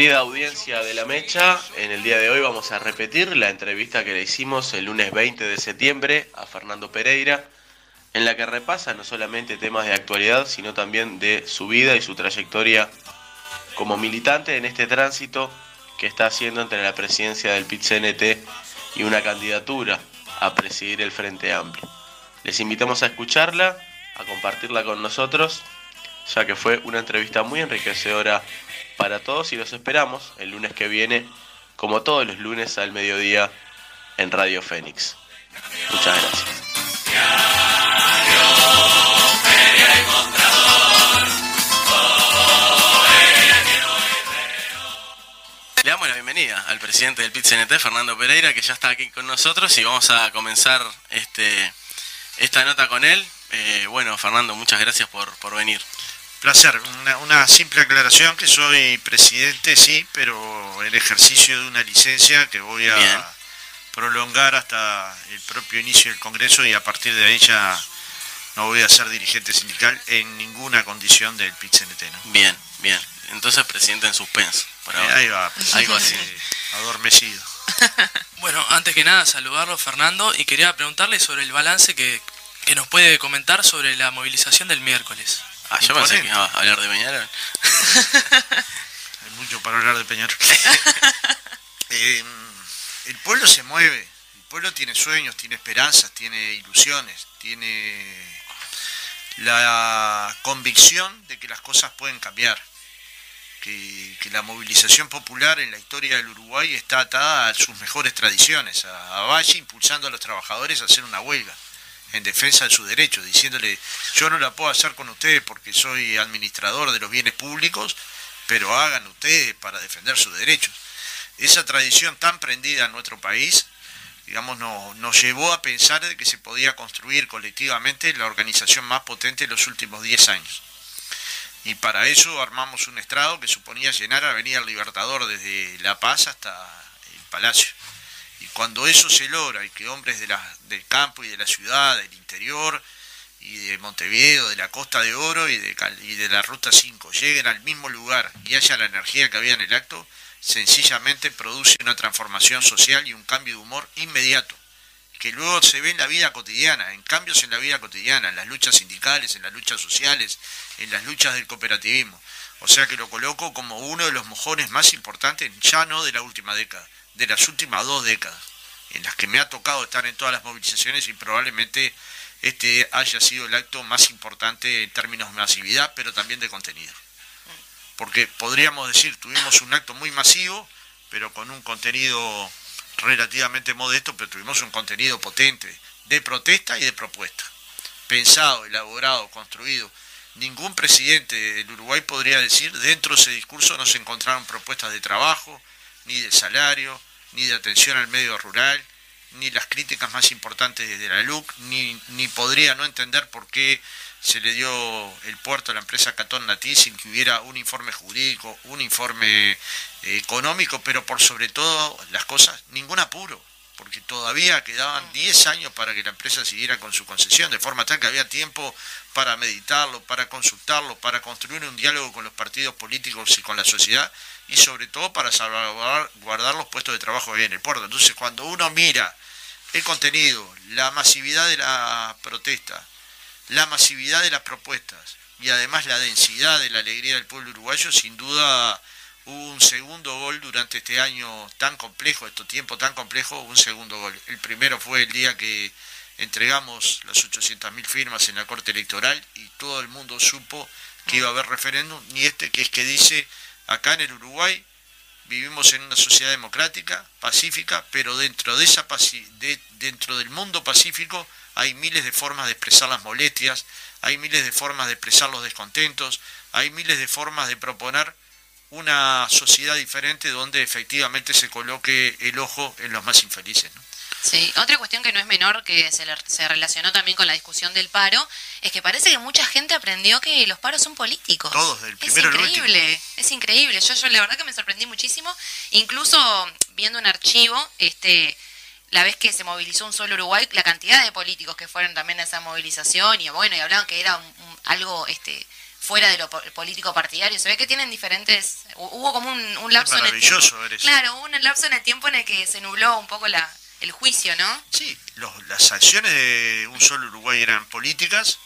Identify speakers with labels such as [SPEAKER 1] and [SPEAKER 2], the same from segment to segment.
[SPEAKER 1] Querida audiencia de La Mecha, en el día de hoy vamos a repetir la entrevista que le hicimos el lunes 20 de septiembre a Fernando Pereira, en la que repasa no solamente temas de actualidad, sino también de su vida y su trayectoria como militante en este tránsito que está haciendo entre la presidencia del PIT-CNT y una candidatura a presidir el Frente Amplio. Les invitamos a escucharla, a compartirla con nosotros, ya que fue una entrevista muy enriquecedora para todos y los esperamos el lunes que viene, como todos los lunes al mediodía en Radio Fénix. Muchas gracias. Le damos la bienvenida al presidente del PIT-CNT, Fernando Pereira, que ya está aquí con nosotros y vamos a comenzar este, esta nota con él. Eh, bueno, Fernando, muchas gracias por venir.
[SPEAKER 2] Placer, una, una simple aclaración que soy presidente, sí, pero en ejercicio de una licencia que voy a
[SPEAKER 1] Bien.
[SPEAKER 2] prolongar hasta el propio inicio del Congreso y a partir de ahí ya no voy a ser dirigente sindical en ninguna condición del PIT-CNT. ¿no?
[SPEAKER 1] Bien, bien. Entonces, presidente en suspenso. por ahora.
[SPEAKER 2] Ahí va,
[SPEAKER 1] Algo así.
[SPEAKER 2] eh, adormecido.
[SPEAKER 3] Bueno, antes que nada saludarlo Fernando y quería preguntarle sobre el balance que, que nos puede comentar sobre la movilización del miércoles.
[SPEAKER 1] Ah, yo pensé que iba a hablar de Peñarol.
[SPEAKER 2] Hay mucho para hablar de Peñarol. Eh, el pueblo se mueve, el pueblo tiene sueños, tiene esperanzas, tiene ilusiones, tiene la convicción de que las cosas pueden cambiar, que, que la movilización popular en la historia del Uruguay está atada a sus mejores tradiciones, a, a Valle impulsando a los trabajadores a hacer una huelga en defensa de sus derechos, diciéndole yo no la puedo hacer con ustedes porque soy administrador de los bienes públicos, pero hagan ustedes para defender sus derechos. Esa tradición tan prendida en nuestro país, digamos, no- nos llevó a pensar de que se podía construir colectivamente la organización más potente de los últimos 10 años. Y para eso armamos un estrado que suponía llenar Avenida Libertador desde La Paz hasta el Palacio. Y cuando eso se logra y que hombres del campo y de la ciudad, del interior y de Montevideo, de la Costa de Oro y de, y de la Ruta 5 lleguen al mismo lugar y haya la energía que había en el acto, sencillamente produce una transformación social y un cambio de humor inmediato, que luego se ve en la vida cotidiana, en cambios en la vida cotidiana, en las luchas sindicales, en las luchas sociales, en las luchas del cooperativismo. O sea que lo coloco como uno de los mojones más importantes, ya no de la última década, de las últimas dos décadas, en las que me ha tocado estar en todas las movilizaciones y probablemente este haya sido el acto más importante en términos de masividad, pero también de contenido. Porque podríamos decir, tuvimos un acto muy masivo, pero con un contenido relativamente modesto, pero tuvimos un contenido potente de protesta y de propuesta. Pensado, elaborado, construido. Ningún presidente del Uruguay podría decir, dentro de ese discurso no se encontraron propuestas de trabajo, ni de salario, ni de atención al medio rural, ni las críticas más importantes desde la LUC, ni, ni podría no entender por qué se le dio el puerto a la empresa Catón Natí sin que hubiera un informe jurídico, un informe eh, económico, pero por sobre todo las cosas, ningún apuro, porque todavía quedaban 10 años para que la empresa siguiera con su concesión, de forma tal que había tiempo para meditarlo, para consultarlo, para construir un diálogo con los partidos políticos y con la sociedad, y sobre todo para salvaguardar los puestos de trabajo que en el puerto. Entonces, cuando uno mira el contenido, la masividad de la protesta, la masividad de las propuestas y además la densidad de la alegría del pueblo uruguayo, sin duda hubo un segundo gol durante este año tan complejo, este tiempo tan complejo, un segundo gol. El primero fue el día que entregamos las 800.000 firmas en la Corte Electoral y todo el mundo supo que iba a haber referéndum, y este que es que dice Acá en el Uruguay vivimos en una sociedad democrática, pacífica, pero dentro, de esa de, dentro del mundo pacífico hay miles de formas de expresar las molestias, hay miles de formas de expresar los descontentos, hay miles de formas de proponer una sociedad diferente donde efectivamente se coloque el ojo en los más infelices.
[SPEAKER 4] Sí, otra cuestión que no es menor, que se, se, relacionó también con la discusión del paro, es que parece que mucha gente aprendió que los paros son políticos.
[SPEAKER 2] Todos, del primero
[SPEAKER 4] Es increíble, es increíble. Yo, yo la verdad que me sorprendí muchísimo, incluso viendo un archivo, este la vez que se movilizó un solo Uruguay, la cantidad de políticos que fueron también a esa movilización, y bueno, y hablaban que era algo este fuera de lo político partidario. Se ve que tienen diferentes. Hubo como un, lapso en el tiempo. Claro, un lapso en el tiempo en el que se nubló un poco la, el juicio, ¿no?
[SPEAKER 2] Sí, las acciones de un solo Uruguay eran políticas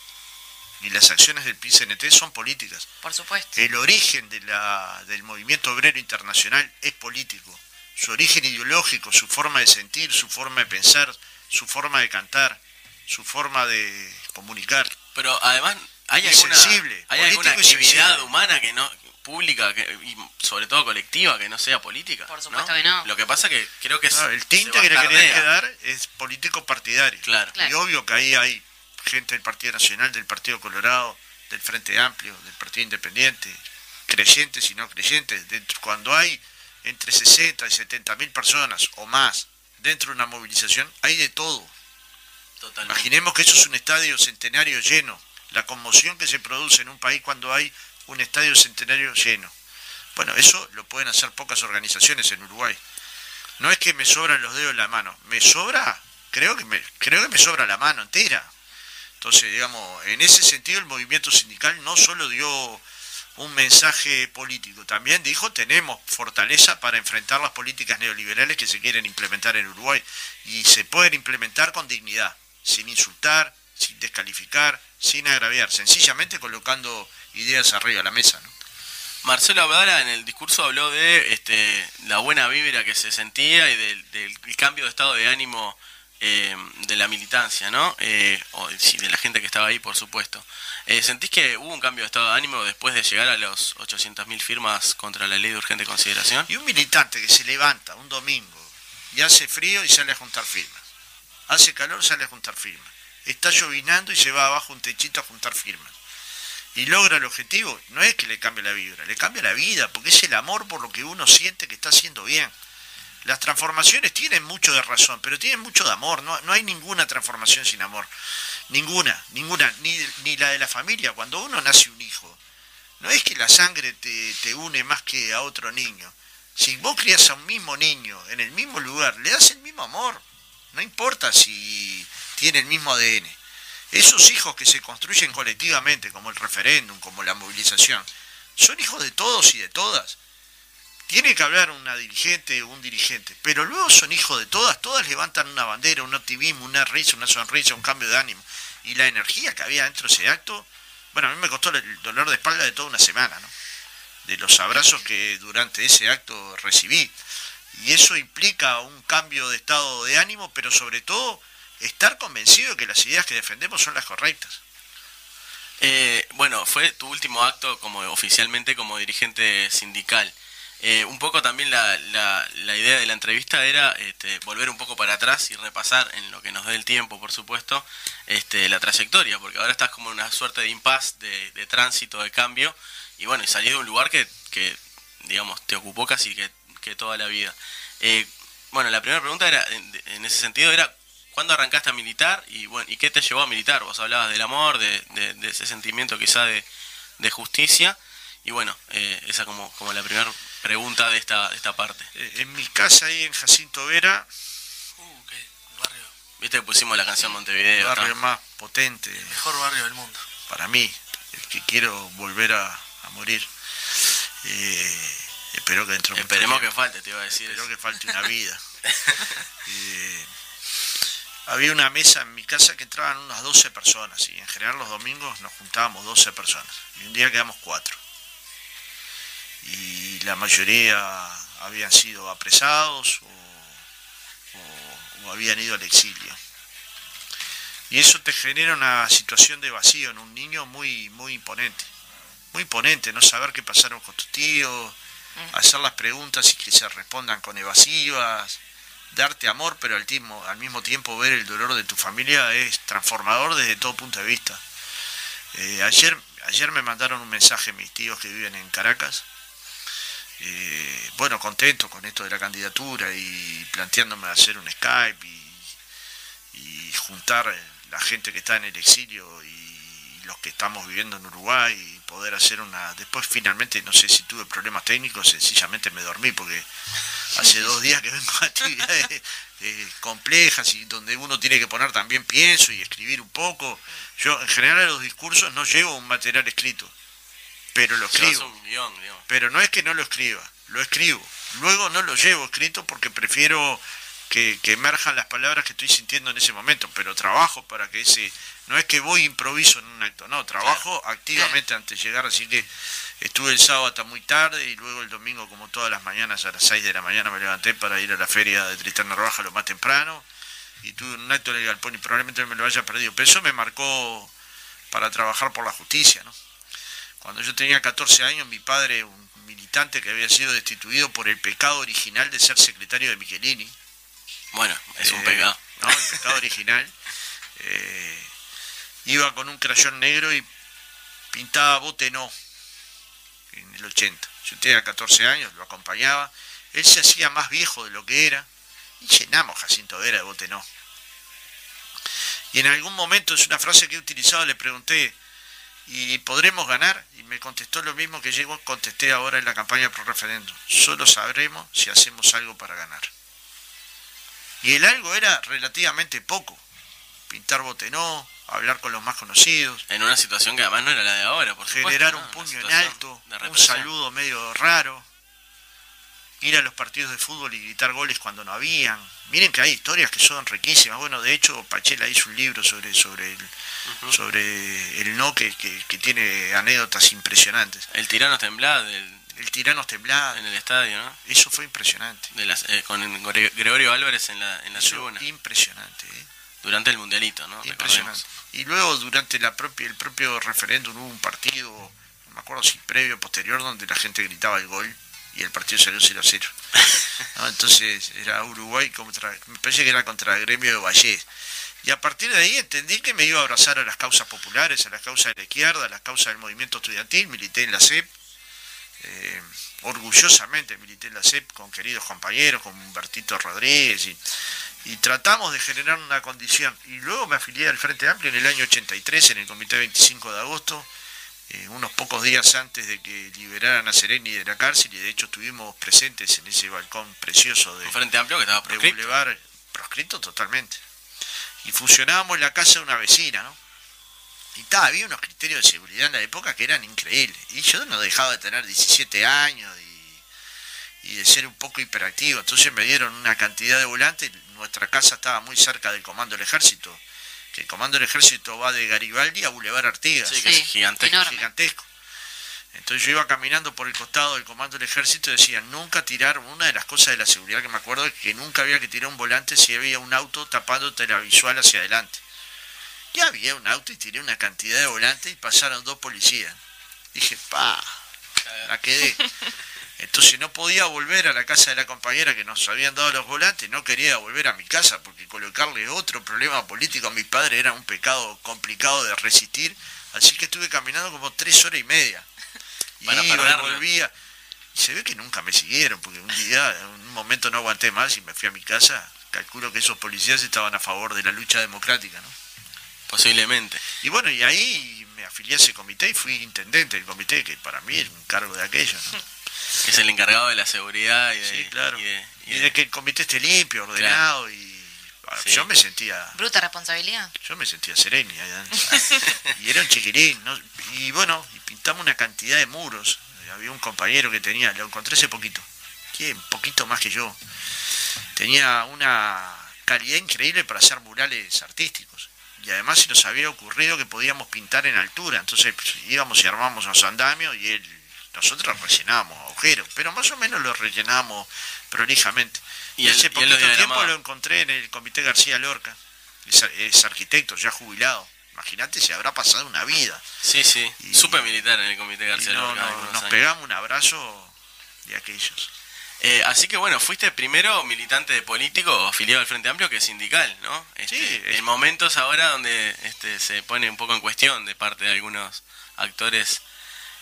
[SPEAKER 2] y las acciones del PCNT son políticas.
[SPEAKER 4] Por supuesto.
[SPEAKER 2] El origen de la, del movimiento obrero internacional es político. Su origen ideológico, su forma de sentir, su forma de pensar, su forma de cantar, su forma de comunicar.
[SPEAKER 1] Pero además hay alguna, hay alguna actividad humana que no pública y sobre todo colectiva que no sea política.
[SPEAKER 4] Por supuesto que no.
[SPEAKER 1] Lo que pasa que creo que
[SPEAKER 2] el tinte que le quería dar es político partidario.
[SPEAKER 1] Claro.
[SPEAKER 2] Y obvio que ahí hay gente del Partido Nacional, del Partido Colorado, del Frente Amplio, del Partido Independiente, creyentes y no creyentes. Dentro, cuando hay entre 60 y 70 mil personas o más dentro de una movilización, hay de todo. Imaginemos que eso es un estadio centenario lleno. La conmoción que se produce en un país cuando hay un estadio centenario lleno. Bueno, eso lo pueden hacer pocas organizaciones en Uruguay. No es que me sobran los dedos en la mano, me sobra, creo que me, creo que me sobra la mano entera. Entonces, digamos, en ese sentido el movimiento sindical no solo dio un mensaje político, también dijo tenemos fortaleza para enfrentar las políticas neoliberales que se quieren implementar en Uruguay y se pueden implementar con dignidad, sin insultar, sin descalificar, sin agraviar, sencillamente colocando ideas arriba de la mesa. ¿no?
[SPEAKER 1] Marcelo Abdala en el discurso habló de este, la buena vibra que se sentía y del, cambio de estado de ánimo eh, de la militancia, ¿no? Eh, o de la gente que estaba ahí, por supuesto. Eh, ¿Sentís que hubo un cambio de estado de ánimo después de llegar a los 800.000 firmas contra la ley de urgente consideración?
[SPEAKER 2] Y un militante que se levanta un domingo y hace frío y sale a juntar firmas. Hace calor, sale a juntar firmas. Está llovinando y se va abajo un techito a juntar firmas y logra el objetivo, no es que le cambie la vibra, le cambia la vida, porque es el amor por lo que uno siente que está haciendo bien. Las transformaciones tienen mucho de razón, pero tienen mucho de amor, no, no hay ninguna transformación sin amor, ninguna, ninguna, ni, ni, la de la familia, cuando uno nace un hijo, no es que la sangre te, te une más que a otro niño, si vos crías a un mismo niño en el mismo lugar, le das el mismo amor, no importa si tiene el mismo ADN esos hijos que se construyen colectivamente, como el referéndum, como la movilización, son hijos de todos y de todas. Tiene que hablar una dirigente o un dirigente, pero luego son hijos de todas, todas levantan una bandera, un optimismo, una risa, una sonrisa, un cambio de ánimo. Y la energía que había dentro de ese acto, bueno, a mí me costó el dolor de espalda de toda una semana, ¿no? De los abrazos que durante ese acto recibí. Y eso implica un cambio de estado de ánimo, pero sobre todo estar convencido de que las ideas que defendemos son las correctas.
[SPEAKER 1] Eh, bueno, fue tu último acto como oficialmente como dirigente sindical. Eh, un poco también la, la, idea de la entrevista era este, volver un poco para atrás y repasar en lo que nos dé el tiempo, por supuesto, este, la trayectoria, porque ahora estás como en una suerte de impasse, de, tránsito, de cambio, y bueno, y salís de un lugar que, que digamos, te ocupó casi que, que toda la vida. Eh, bueno, la primera pregunta era, en ese sentido, era ¿Cuándo arrancaste a militar y, bueno, y qué te llevó a militar? Vos hablabas del amor, de, ese sentimiento quizá de, justicia. Y bueno, eh, esa como, como la primera pregunta de esta, de esta parte.
[SPEAKER 2] Eh, en mi casa ahí en Jacinto Vera.
[SPEAKER 3] Uh, qué barrio.
[SPEAKER 1] Viste que pusimos la canción Montevideo.
[SPEAKER 2] El barrio más potente.
[SPEAKER 3] El mejor barrio del mundo.
[SPEAKER 2] Para mí, el que quiero volver a, morir. Eh, espero que dentro
[SPEAKER 1] Esperemos que falte, te iba a decir.
[SPEAKER 2] Espero que falte una vida. había una mesa en mi casa que entraban unas 12 personas y en general los domingos nos juntábamos 12 personas y un día quedamos cuatro. Y la mayoría habían sido apresados o, habían ido al exilio. Y eso te genera una situación de vacío en un niño muy, muy imponente. Muy imponente, no saber qué pasaron con tus tíos, hacer las preguntas y que se respondan con evasivas, darte amor, pero al, mismo, al mismo tiempo ver el dolor de tu familia es transformador desde todo punto de vista. Eh, ayer, ayer me mandaron un mensaje mis tíos que viven en Caracas, eh, bueno, contento con esto de la candidatura y planteándome hacer un Skype y, juntar la gente que está en el exilio y los que estamos viviendo en Uruguay y poder hacer una... Después finalmente, no sé si tuve problemas técnicos, sencillamente me dormí porque hace dos días que vengo a actividades eh, complejas y donde uno tiene que poner también pienso y escribir un poco. Yo en general a los discursos no llevo un material escrito, pero lo escribo. pero no es que no lo escriba, lo escribo. Luego no lo llevo escrito porque prefiero que, que, emerjan las palabras que estoy sintiendo en ese momento, pero trabajo para que ese, no es que voy improviso en un acto, no, trabajo activamente antes de llegar, así que Estuve el sábado hasta muy tarde y luego el domingo, como todas las mañanas, a las 6 de la mañana me levanté para ir a la feria de Tristán Narvaja lo más temprano. Y tuve un acto en el galpón y probablemente me lo haya perdido. Pero eso me marcó para trabajar por la justicia. ¿no? Cuando yo tenía 14 años, mi padre, un militante que había sido destituido por el pecado original de ser secretario de Michelini.
[SPEAKER 5] Bueno, es un
[SPEAKER 2] eh,
[SPEAKER 5] pecado.
[SPEAKER 2] No, el pecado original. Eh, iba con un crayón negro y pintaba bote no en el 80. Yo tenía 14 años, lo acompañaba. Él se hacía más viejo de lo que era y llenamos Jacinto Vera de botenó. Y en algún momento, es una frase que he utilizado, le pregunté, ¿y podremos ganar? Y me contestó lo mismo que yo contesté ahora en la campaña pro referéndum. Solo sabremos si hacemos algo para ganar. Y el algo era relativamente poco. Pintar botenó, hablar con los más conocidos.
[SPEAKER 5] En una situación que además no era la de ahora, por
[SPEAKER 2] Generar un puño en alto, un saludo medio raro. Ir a los partidos de fútbol y gritar goles cuando no habían. Miren que hay historias que son riquísimas. Bueno, de hecho, Pachela hizo un libro sobre, sobre, el, sobre el no que, que, tiene anécdotas impresionantes.
[SPEAKER 5] El tirano temblado. El,
[SPEAKER 2] el tirano temblado.
[SPEAKER 5] En el estadio, ¿no?
[SPEAKER 2] Eso fue impresionante.
[SPEAKER 5] De las, eh, con Gregorio Álvarez en la, en la tribuna.
[SPEAKER 2] Impresionante. ¿eh?
[SPEAKER 5] Durante el mundialito, ¿no?
[SPEAKER 2] Impresionante. Y luego durante la propia, el propio referéndum hubo un partido, no me acuerdo si previo o posterior, donde la gente gritaba el gol y el partido salió 0 a 0. Entonces era Uruguay contra, me parece que era contra el gremio de Valle. Y a partir de ahí entendí que me iba a abrazar a las causas populares, a las causas de la izquierda, a las causas del movimiento estudiantil, milité en la CEP, eh, orgullosamente milité en la CEP con queridos compañeros, con Humbertito Rodríguez y y tratamos de generar una condición. Y luego me afilié al Frente Amplio en el año 83, en el Comité 25 de agosto, eh, unos pocos días antes de que liberaran a Sereni de la cárcel, y de hecho estuvimos presentes en ese balcón precioso de,
[SPEAKER 5] Frente Amplio que estaba proscrito.
[SPEAKER 2] Boulevard, proscrito totalmente. Y funcionábamos en la casa de una vecina, ¿no? Y ta, había unos criterios de seguridad en la época que eran increíbles. Y yo no dejaba de tener 17 años y, y de ser un poco hiperactivo. Entonces me dieron una cantidad de volantes nuestra casa estaba muy cerca del Comando del Ejército, que el Comando del Ejército va de Garibaldi a Boulevard Artigas.
[SPEAKER 5] Sí, que es gigantesco.
[SPEAKER 2] gigantesco. Entonces yo iba caminando por el costado del Comando del Ejército y decía, nunca tirar, una de las cosas de la seguridad que me acuerdo es que nunca había que tirar un volante si había un auto tapándote la visual hacia adelante. Y había un auto y tiré una cantidad de volantes y pasaron dos policías. Dije, pa, la quedé. Entonces no podía volver a la casa de la compañera que nos habían dado los volantes, no quería volver a mi casa porque colocarle otro problema político a mi padre era un pecado complicado de resistir, así que estuve caminando como tres horas y media. Y Para volvía. Y se ve que nunca me siguieron, porque un día, en un momento no aguanté más y me fui a mi casa. Calculo que esos policías estaban a favor de la lucha democrática, ¿no?
[SPEAKER 5] Posiblemente.
[SPEAKER 2] Y bueno, y ahí me afilié a ese comité y fui intendente del comité, que para mí es un cargo de aquello, ¿no?
[SPEAKER 5] Es el encargado de la seguridad y de,
[SPEAKER 2] sí, claro. y de, que el comité esté limpio, ordenado y ah, yo me sentía
[SPEAKER 4] bruta responsabilidad.
[SPEAKER 2] Yo me sentía sereno y era un chiquilín, y bueno, y pintamos una cantidad de muros. Había un compañero que tenía, lo encontré hace poquito, un poquito más que yo. Tenía una calidad increíble para hacer murales artísticos. Y además se nos había ocurrido que podíamos pintar en altura. Entonces pues, íbamos y armamos los andamios y él nosotros rellenábamos agujeros, pero más o menos lo rellenamos prolijamente. Y, hace poquito tiempo lo encontré en el Comité García Lorca, es, arquitecto, ya jubilado. Imagínate, se habrá pasado una vida.
[SPEAKER 5] Sí, sí, supe militar en el Comité García Lorca.
[SPEAKER 2] nos pegamos un abrazo de aquellos.
[SPEAKER 5] Eh, así que bueno, fuiste primero militante de político afiliado al Frente Amplio que sindical, ¿no? Este,
[SPEAKER 2] Sí, es-
[SPEAKER 5] En momentos ahora donde este, se pone un poco en cuestión de parte de algunos actores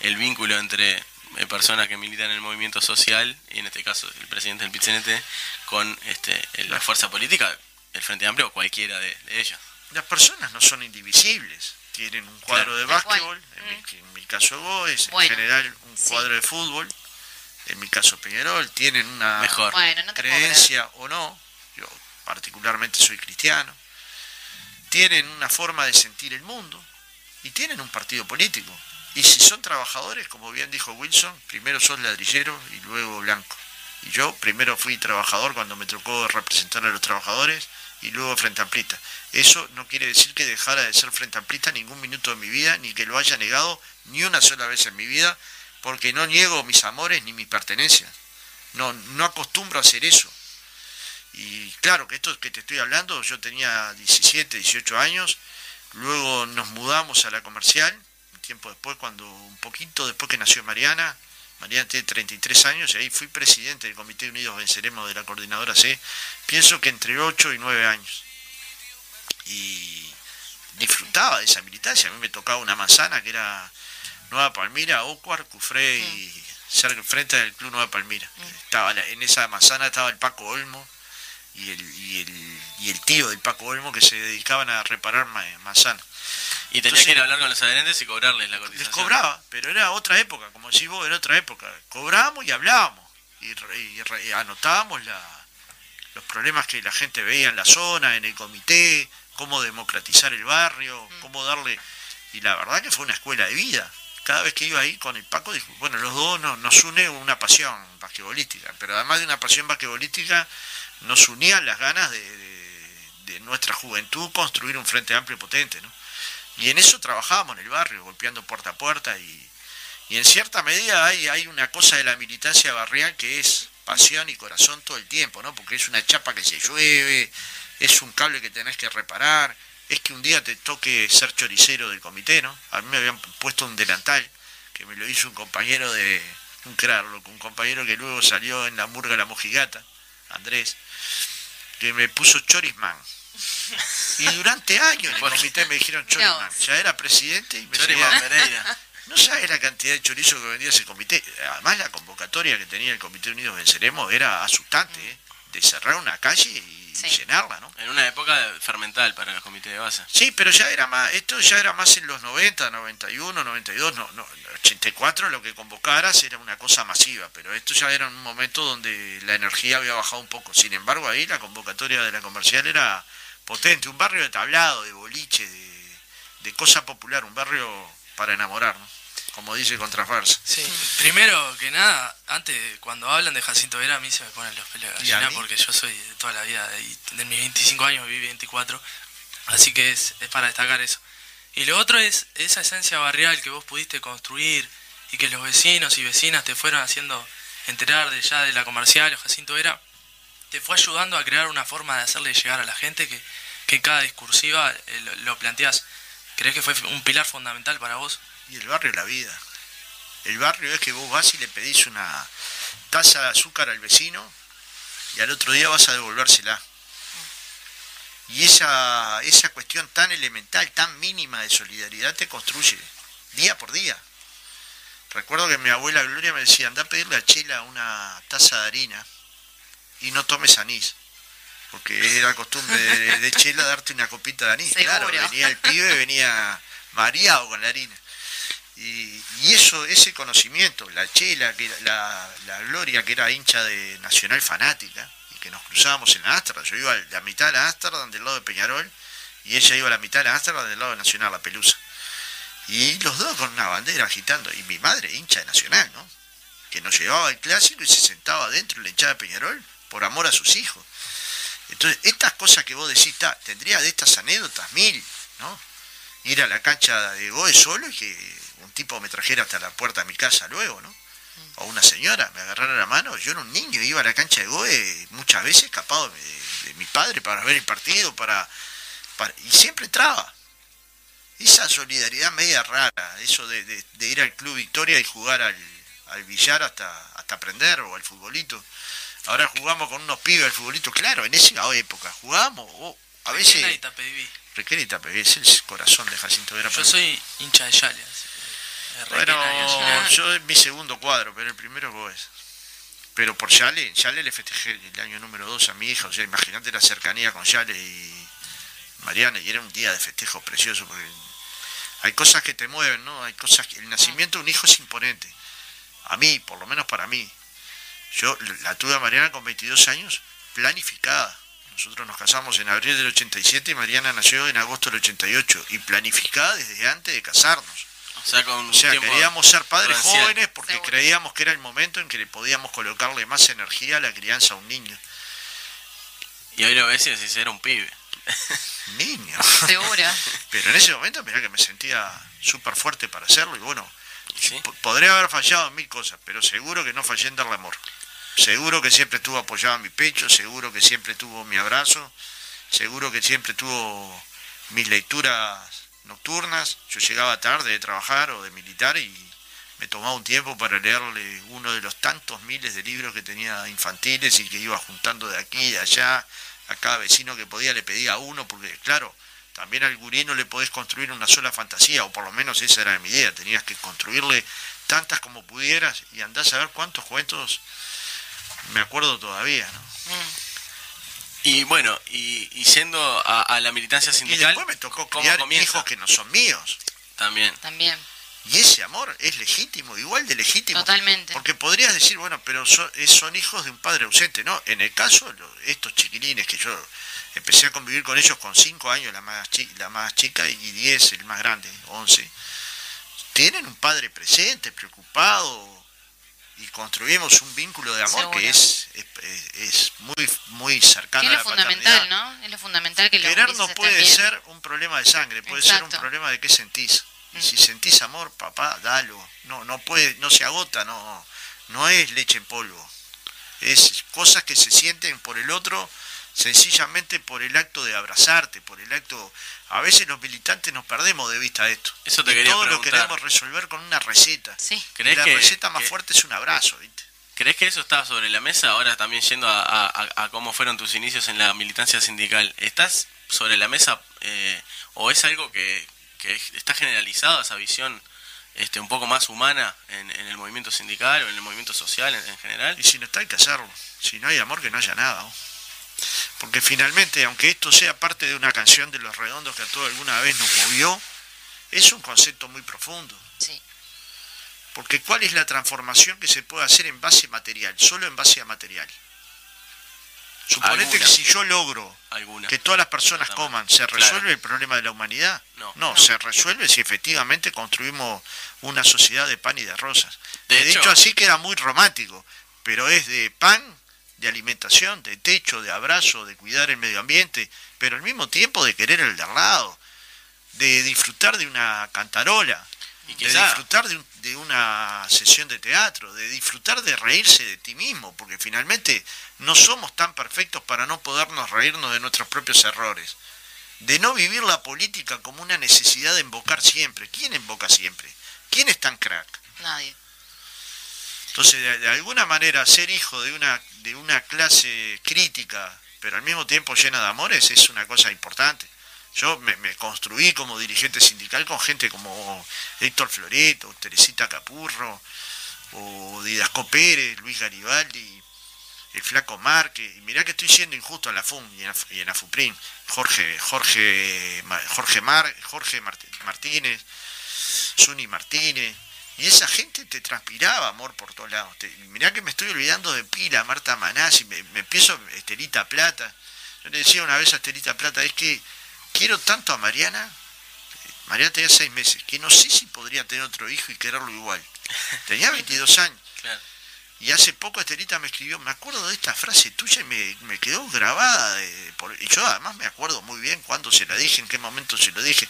[SPEAKER 5] el vínculo entre eh, personas que militan en el movimiento social, y en este caso el presidente del PITCNT, con este, la fuerza política, el Frente Amplio o cualquiera de, de ellos.
[SPEAKER 2] Las personas no son indivisibles. Tienen un cuadro
[SPEAKER 5] Claro.
[SPEAKER 2] de básquetbol, en mi, en mi caso Goes, en
[SPEAKER 4] Bueno,
[SPEAKER 2] general un
[SPEAKER 4] sí.
[SPEAKER 2] cuadro de fútbol, en mi caso Peñarol, tienen una
[SPEAKER 5] Mejor.
[SPEAKER 4] Bueno, no
[SPEAKER 2] creencia o no, yo particularmente soy cristiano, tienen una forma de sentir el mundo y tienen un partido político. Y si son trabajadores, como bien dijo Wilson, primero sos ladrillero y luego blanco. Y yo primero fui trabajador cuando me tocó representar a los trabajadores y luego frente amplista. Eso no quiere decir que dejara de ser frente amplista ningún minuto de mi vida, ni que lo haya negado ni una sola vez en mi vida, porque no niego mis amores ni mis pertenencias. No, no acostumbro a hacer eso. Y claro que esto que te estoy hablando, yo tenía 17, 18 años, luego nos mudamos a la comercial, un tiempo después, cuando un poquito después que nació Mariana, Mariana tiene 33 años y ahí fui presidente del Comité Unidos Venceremos de la Coordinadora C, pienso que entre 8 y 9 años. Y disfrutaba de esa militancia, a mí me tocaba una manzana que era Nueva Palmira, Ocuar, Cufré y cerca frente del Club Nueva Palmira. Estaba la- en esa manzana estaba el Paco Olmo y el, y el, y el tío del Paco Olmo que se dedicaban a reparar ma- manzanas.
[SPEAKER 5] Y tenías
[SPEAKER 2] Entonces-
[SPEAKER 5] que ir a hablar con los adherentes y cobrarles la cotización.
[SPEAKER 2] Les cobraba, pero era otra época, como decís vos, era otra época. Cobrábamos y hablábamos, y, re- y re- y anotábamos la- los problemas que la gente veía en la zona, en el comité, cómo democratizar el barrio, cómo darle... Y la verdad que fue una escuela de vida. Cada vez que iba ahí con el Paco, dijo, bueno, los dos no- nos une una pasión basquetbolística, pero además de una pasión basquetbolística, nos unían las ganas de, de- de nuestra juventud construir un frente amplio y potente, ¿no? Y en eso trabajábamos en el barrio, golpeando puerta a puerta y, y en cierta medida hay, hay una cosa de la militancia barrial que es pasión y corazón todo el tiempo, ¿no? Porque es una chapa que se llueve, es un cable que tenés que reparar, es que un día te toque ser choricero del comité, ¿no? A mí me habían puesto un delantal que me lo hizo un compañero de un crack, loco, un compañero que luego salió en la murga La Mojigata, Andrés, que me puso chorisman. Y durante años en el comité me dijeron chorisman. Ya era presidente y me
[SPEAKER 5] Pereira.
[SPEAKER 2] no sabes la cantidad de chorizo que vendía ese comité. Además, la convocatoria que tenía el Comité Unidos Venceremos era asustante, ¿eh? De cerrar una calle y
[SPEAKER 4] Sí.
[SPEAKER 2] llenarla, ¿no?
[SPEAKER 5] En una época fermental para los comités de base.
[SPEAKER 2] Sí, pero ya era más, esto ya era más en los 90, 91, 92, no, no, 84 lo que convocaras era una cosa masiva, pero esto ya era un momento donde la energía había bajado un poco. Sin embargo, ahí la convocatoria de la comercial era potente, un barrio de tablado, de boliche, de, de cosa popular, un barrio para enamorar, ¿no? Como dice Contrafarsa.
[SPEAKER 3] Sí, primero que nada, antes cuando hablan de Jacinto Vera a mí se me ponen los pelos de
[SPEAKER 2] ¿Y a
[SPEAKER 3] gallina porque yo soy de toda la vida, y de mis 25 años viví 24, así que es, es para destacar eso. Y lo otro es esa esencia barrial que vos pudiste construir y que los vecinos y vecinas te fueron haciendo enterar de ya de la comercial o Jacinto Vera, te fue ayudando a crear una forma de hacerle llegar a la gente que, que en cada discursiva eh, lo, lo planteás. ¿Crees que fue un pilar fundamental para vos?
[SPEAKER 2] Y el barrio es la vida. El barrio es que vos vas y le pedís una taza de azúcar al vecino y al otro día vas a devolvérsela. Y esa, esa cuestión tan elemental, tan mínima de solidaridad te construye día por día. Recuerdo que mi abuela Gloria me decía, anda a pedirle a Chela una taza de harina y no tomes anís. Porque era costumbre de, de Chela darte una copita de anís. Claro, venía el pibe, venía mareado con la harina. Y, eso, ese conocimiento, la Chela, que la, la Gloria, que era hincha de Nacional Fanática, y que nos cruzábamos en la Ámsterdam. Yo iba a la mitad de la Ámsterdam del lado de Peñarol, y ella iba a la mitad de la Ámsterdam del lado de Nacional, la Pelusa. Y los dos con una bandera agitando, y mi madre hincha de Nacional, ¿no? Que nos llevaba al clásico y se sentaba dentro de la hinchada de Peñarol por amor a sus hijos. Entonces, estas cosas que vos decís, ta, tendría de estas anécdotas mil, ¿no? Ir a la cancha de Goe solo y que un tipo me trajera hasta la puerta de mi casa luego, ¿no? O una señora me agarrara la mano. Yo era un niño, iba a la cancha de Goe muchas veces escapado de, de mi padre para ver el partido, para, para- y siempre entraba. Esa solidaridad media rara, eso de, de- de ir al Club Victoria y jugar al, al billar hasta, hasta aprender o al futbolito. Ahora jugamos con unos pibes al futbolito, claro, en esa época jugábamos, o a veces...
[SPEAKER 3] Y Tapeví,
[SPEAKER 2] es el corazón de Jacinto Vera.
[SPEAKER 3] Yo soy hincha de Yale,
[SPEAKER 2] Bueno,
[SPEAKER 3] Requena
[SPEAKER 2] yo es mi segundo cuadro, pero el primero es. Pero por Yale, Yale le festejé el año número 2 a mi hija, o sea, imagínate la cercanía con Yale y Mariana, y era un día de festejo precioso, porque hay cosas que te mueven, ¿no? Hay cosas que... El nacimiento de un hijo es imponente. A mí, por lo menos para mí. Yo la tuve a Mariana con 22 años, planificada. Nosotros nos casamos en abril del 87 y Mariana nació en agosto del 88, y planificada desde antes de casarnos.
[SPEAKER 1] O sea, con
[SPEAKER 2] O sea, queríamos ser padres jóvenes porque
[SPEAKER 4] Seguro.
[SPEAKER 2] creíamos que era el momento en que le podíamos colocarle más energía a la crianza a un niño.
[SPEAKER 1] Y hoy lo ves y decís, era un pibe.
[SPEAKER 2] Niño.
[SPEAKER 4] Seguro.
[SPEAKER 2] Pero en ese momento, mirá que me sentía súper fuerte para hacerlo y bueno,
[SPEAKER 1] ¿Sí?
[SPEAKER 2] po- podría haber fallado en mil cosas, pero seguro que no fallé en darle amor. Seguro que siempre estuvo apoyado en mi pecho, seguro que siempre tuvo mi abrazo, seguro que siempre tuvo mis lecturas nocturnas. Yo llegaba tarde de trabajar o de militar y me tomaba un tiempo para leerle uno de los tantos miles de libros que tenía infantiles y que iba juntando de aquí y de allá. A cada vecino que podía le pedía uno, porque claro, también al gurí no le podés construir una sola fantasía, o por lo menos esa era mi idea, tenías que construirle tantas como pudieras y andás a ver cuántos cuentos me acuerdo todavía, ¿no?
[SPEAKER 4] Mm.
[SPEAKER 1] Y bueno, y, y yendo a, a la militancia
[SPEAKER 2] Y
[SPEAKER 1] sindical,
[SPEAKER 2] después me tocó
[SPEAKER 1] ¿cómo
[SPEAKER 2] criar hijos que no son míos.
[SPEAKER 1] también.
[SPEAKER 4] También.
[SPEAKER 2] Y ese amor es legítimo, igual de legítimo.
[SPEAKER 4] Totalmente.
[SPEAKER 2] Porque podrías decir, bueno, pero son, eh, son hijos de un padre ausente, ¿no? En el caso, estos chiquilines que yo empecé a convivir con ellos con 5 años, la más, chi- la más chica, y 10, el más grande, 11, tienen un padre presente, preocupado, y construimos un vínculo de amor
[SPEAKER 4] Seguro.
[SPEAKER 2] que es, es, es- muy, muy cercano
[SPEAKER 4] Que
[SPEAKER 2] a
[SPEAKER 4] es
[SPEAKER 2] la
[SPEAKER 4] lo fundamental,
[SPEAKER 2] paternidad.
[SPEAKER 4] ¿no? Es lo fundamental que
[SPEAKER 2] Querer no puede ser un problema de sangre, puede ser un problema de qué sentís. Y
[SPEAKER 4] Mm.
[SPEAKER 2] si sentís amor, papá, dalo. No, no puede, no se agota, no, no es leche en polvo. Es cosas que se sienten por el otro, sencillamente por el acto de abrazarte, por el acto. A veces los militantes nos perdemos de vista esto.
[SPEAKER 1] Eso te
[SPEAKER 2] Y
[SPEAKER 1] quería
[SPEAKER 2] todo lo queremos resolver con una receta.
[SPEAKER 4] Sí.
[SPEAKER 2] Y
[SPEAKER 1] ¿Crees
[SPEAKER 2] la
[SPEAKER 1] que,
[SPEAKER 2] receta más
[SPEAKER 1] que-
[SPEAKER 2] fuerte es un abrazo, ¿viste?
[SPEAKER 1] ¿Crees que eso está sobre la mesa? Ahora también yendo a, a- a- a cómo fueron tus inicios en la militancia sindical. ¿Estás sobre la mesa eh, o es algo que, que está generalizado esa visión este, un poco más humana en, en el movimiento sindical o en el movimiento social en, en general?
[SPEAKER 2] Y si no está, hay que hacerlo. Si no hay amor, que no haya nada. ¿no? Porque finalmente, aunque esto sea parte de una canción de Los Redondos que a todos alguna vez nos movió, es un concepto muy profundo.
[SPEAKER 4] Sí.
[SPEAKER 2] Porque ¿cuál es la transformación que se puede hacer en base material? Solo en base a material. Suponete
[SPEAKER 1] Alguna.
[SPEAKER 2] que si yo logro
[SPEAKER 1] Alguna.
[SPEAKER 2] que todas las personas coman, ¿se
[SPEAKER 1] Claro.
[SPEAKER 2] resuelve el problema de la humanidad?
[SPEAKER 1] No.
[SPEAKER 4] No.
[SPEAKER 2] se resuelve si efectivamente construimos una sociedad de pan y de rosas.
[SPEAKER 1] De
[SPEAKER 2] De,
[SPEAKER 1] hecho-
[SPEAKER 2] hecho, así queda muy romántico, pero es de pan, de alimentación, de techo, de abrazo, de cuidar el medio ambiente, pero al mismo tiempo de querer el de al lado, de disfrutar de una cantarola,
[SPEAKER 1] Y
[SPEAKER 2] de disfrutar de, un- de una sesión de teatro, de disfrutar de reírse de ti mismo, porque finalmente no somos tan perfectos para no podernos reírnos de nuestros propios errores. De no vivir la política como una necesidad de invocar siempre. ¿Quién invoca siempre? ¿Quién es tan crack?
[SPEAKER 4] Nadie.
[SPEAKER 2] Entonces, de, alguna manera, ser hijo de una, de una clase crítica, pero al mismo tiempo llena de amores, es una cosa importante. Yo me, construí como dirigente sindical con gente como Héctor Floreto, Teresita Capurro, o Didasco Pérez, Luis Garibaldi, el Flaco Márquez. Y mirá que estoy siendo injusto en la FUM y en la, y. Jorge, Jorge, Jorge, Mar, Jorge Mart- Martínez, Zuni Martínez. Y esa gente te transpiraba amor por todos lados. Te- mirá que me estoy olvidando de Pila, Marta Manás, y me, me empiezo Estelita Plata. Yo le decía una vez a Estelita Plata, es que quiero tanto a Mariana, Mariana tenía seis meses, que no sé si podría tener otro hijo y quererlo igual. Tenía 22 años.
[SPEAKER 1] Claro.
[SPEAKER 2] Y hace poco Estelita me escribió, me acuerdo de esta frase tuya y me, me quedó grabada. de- por- y yo además me acuerdo muy bien cuándo se la dije, en qué momento se lo dije.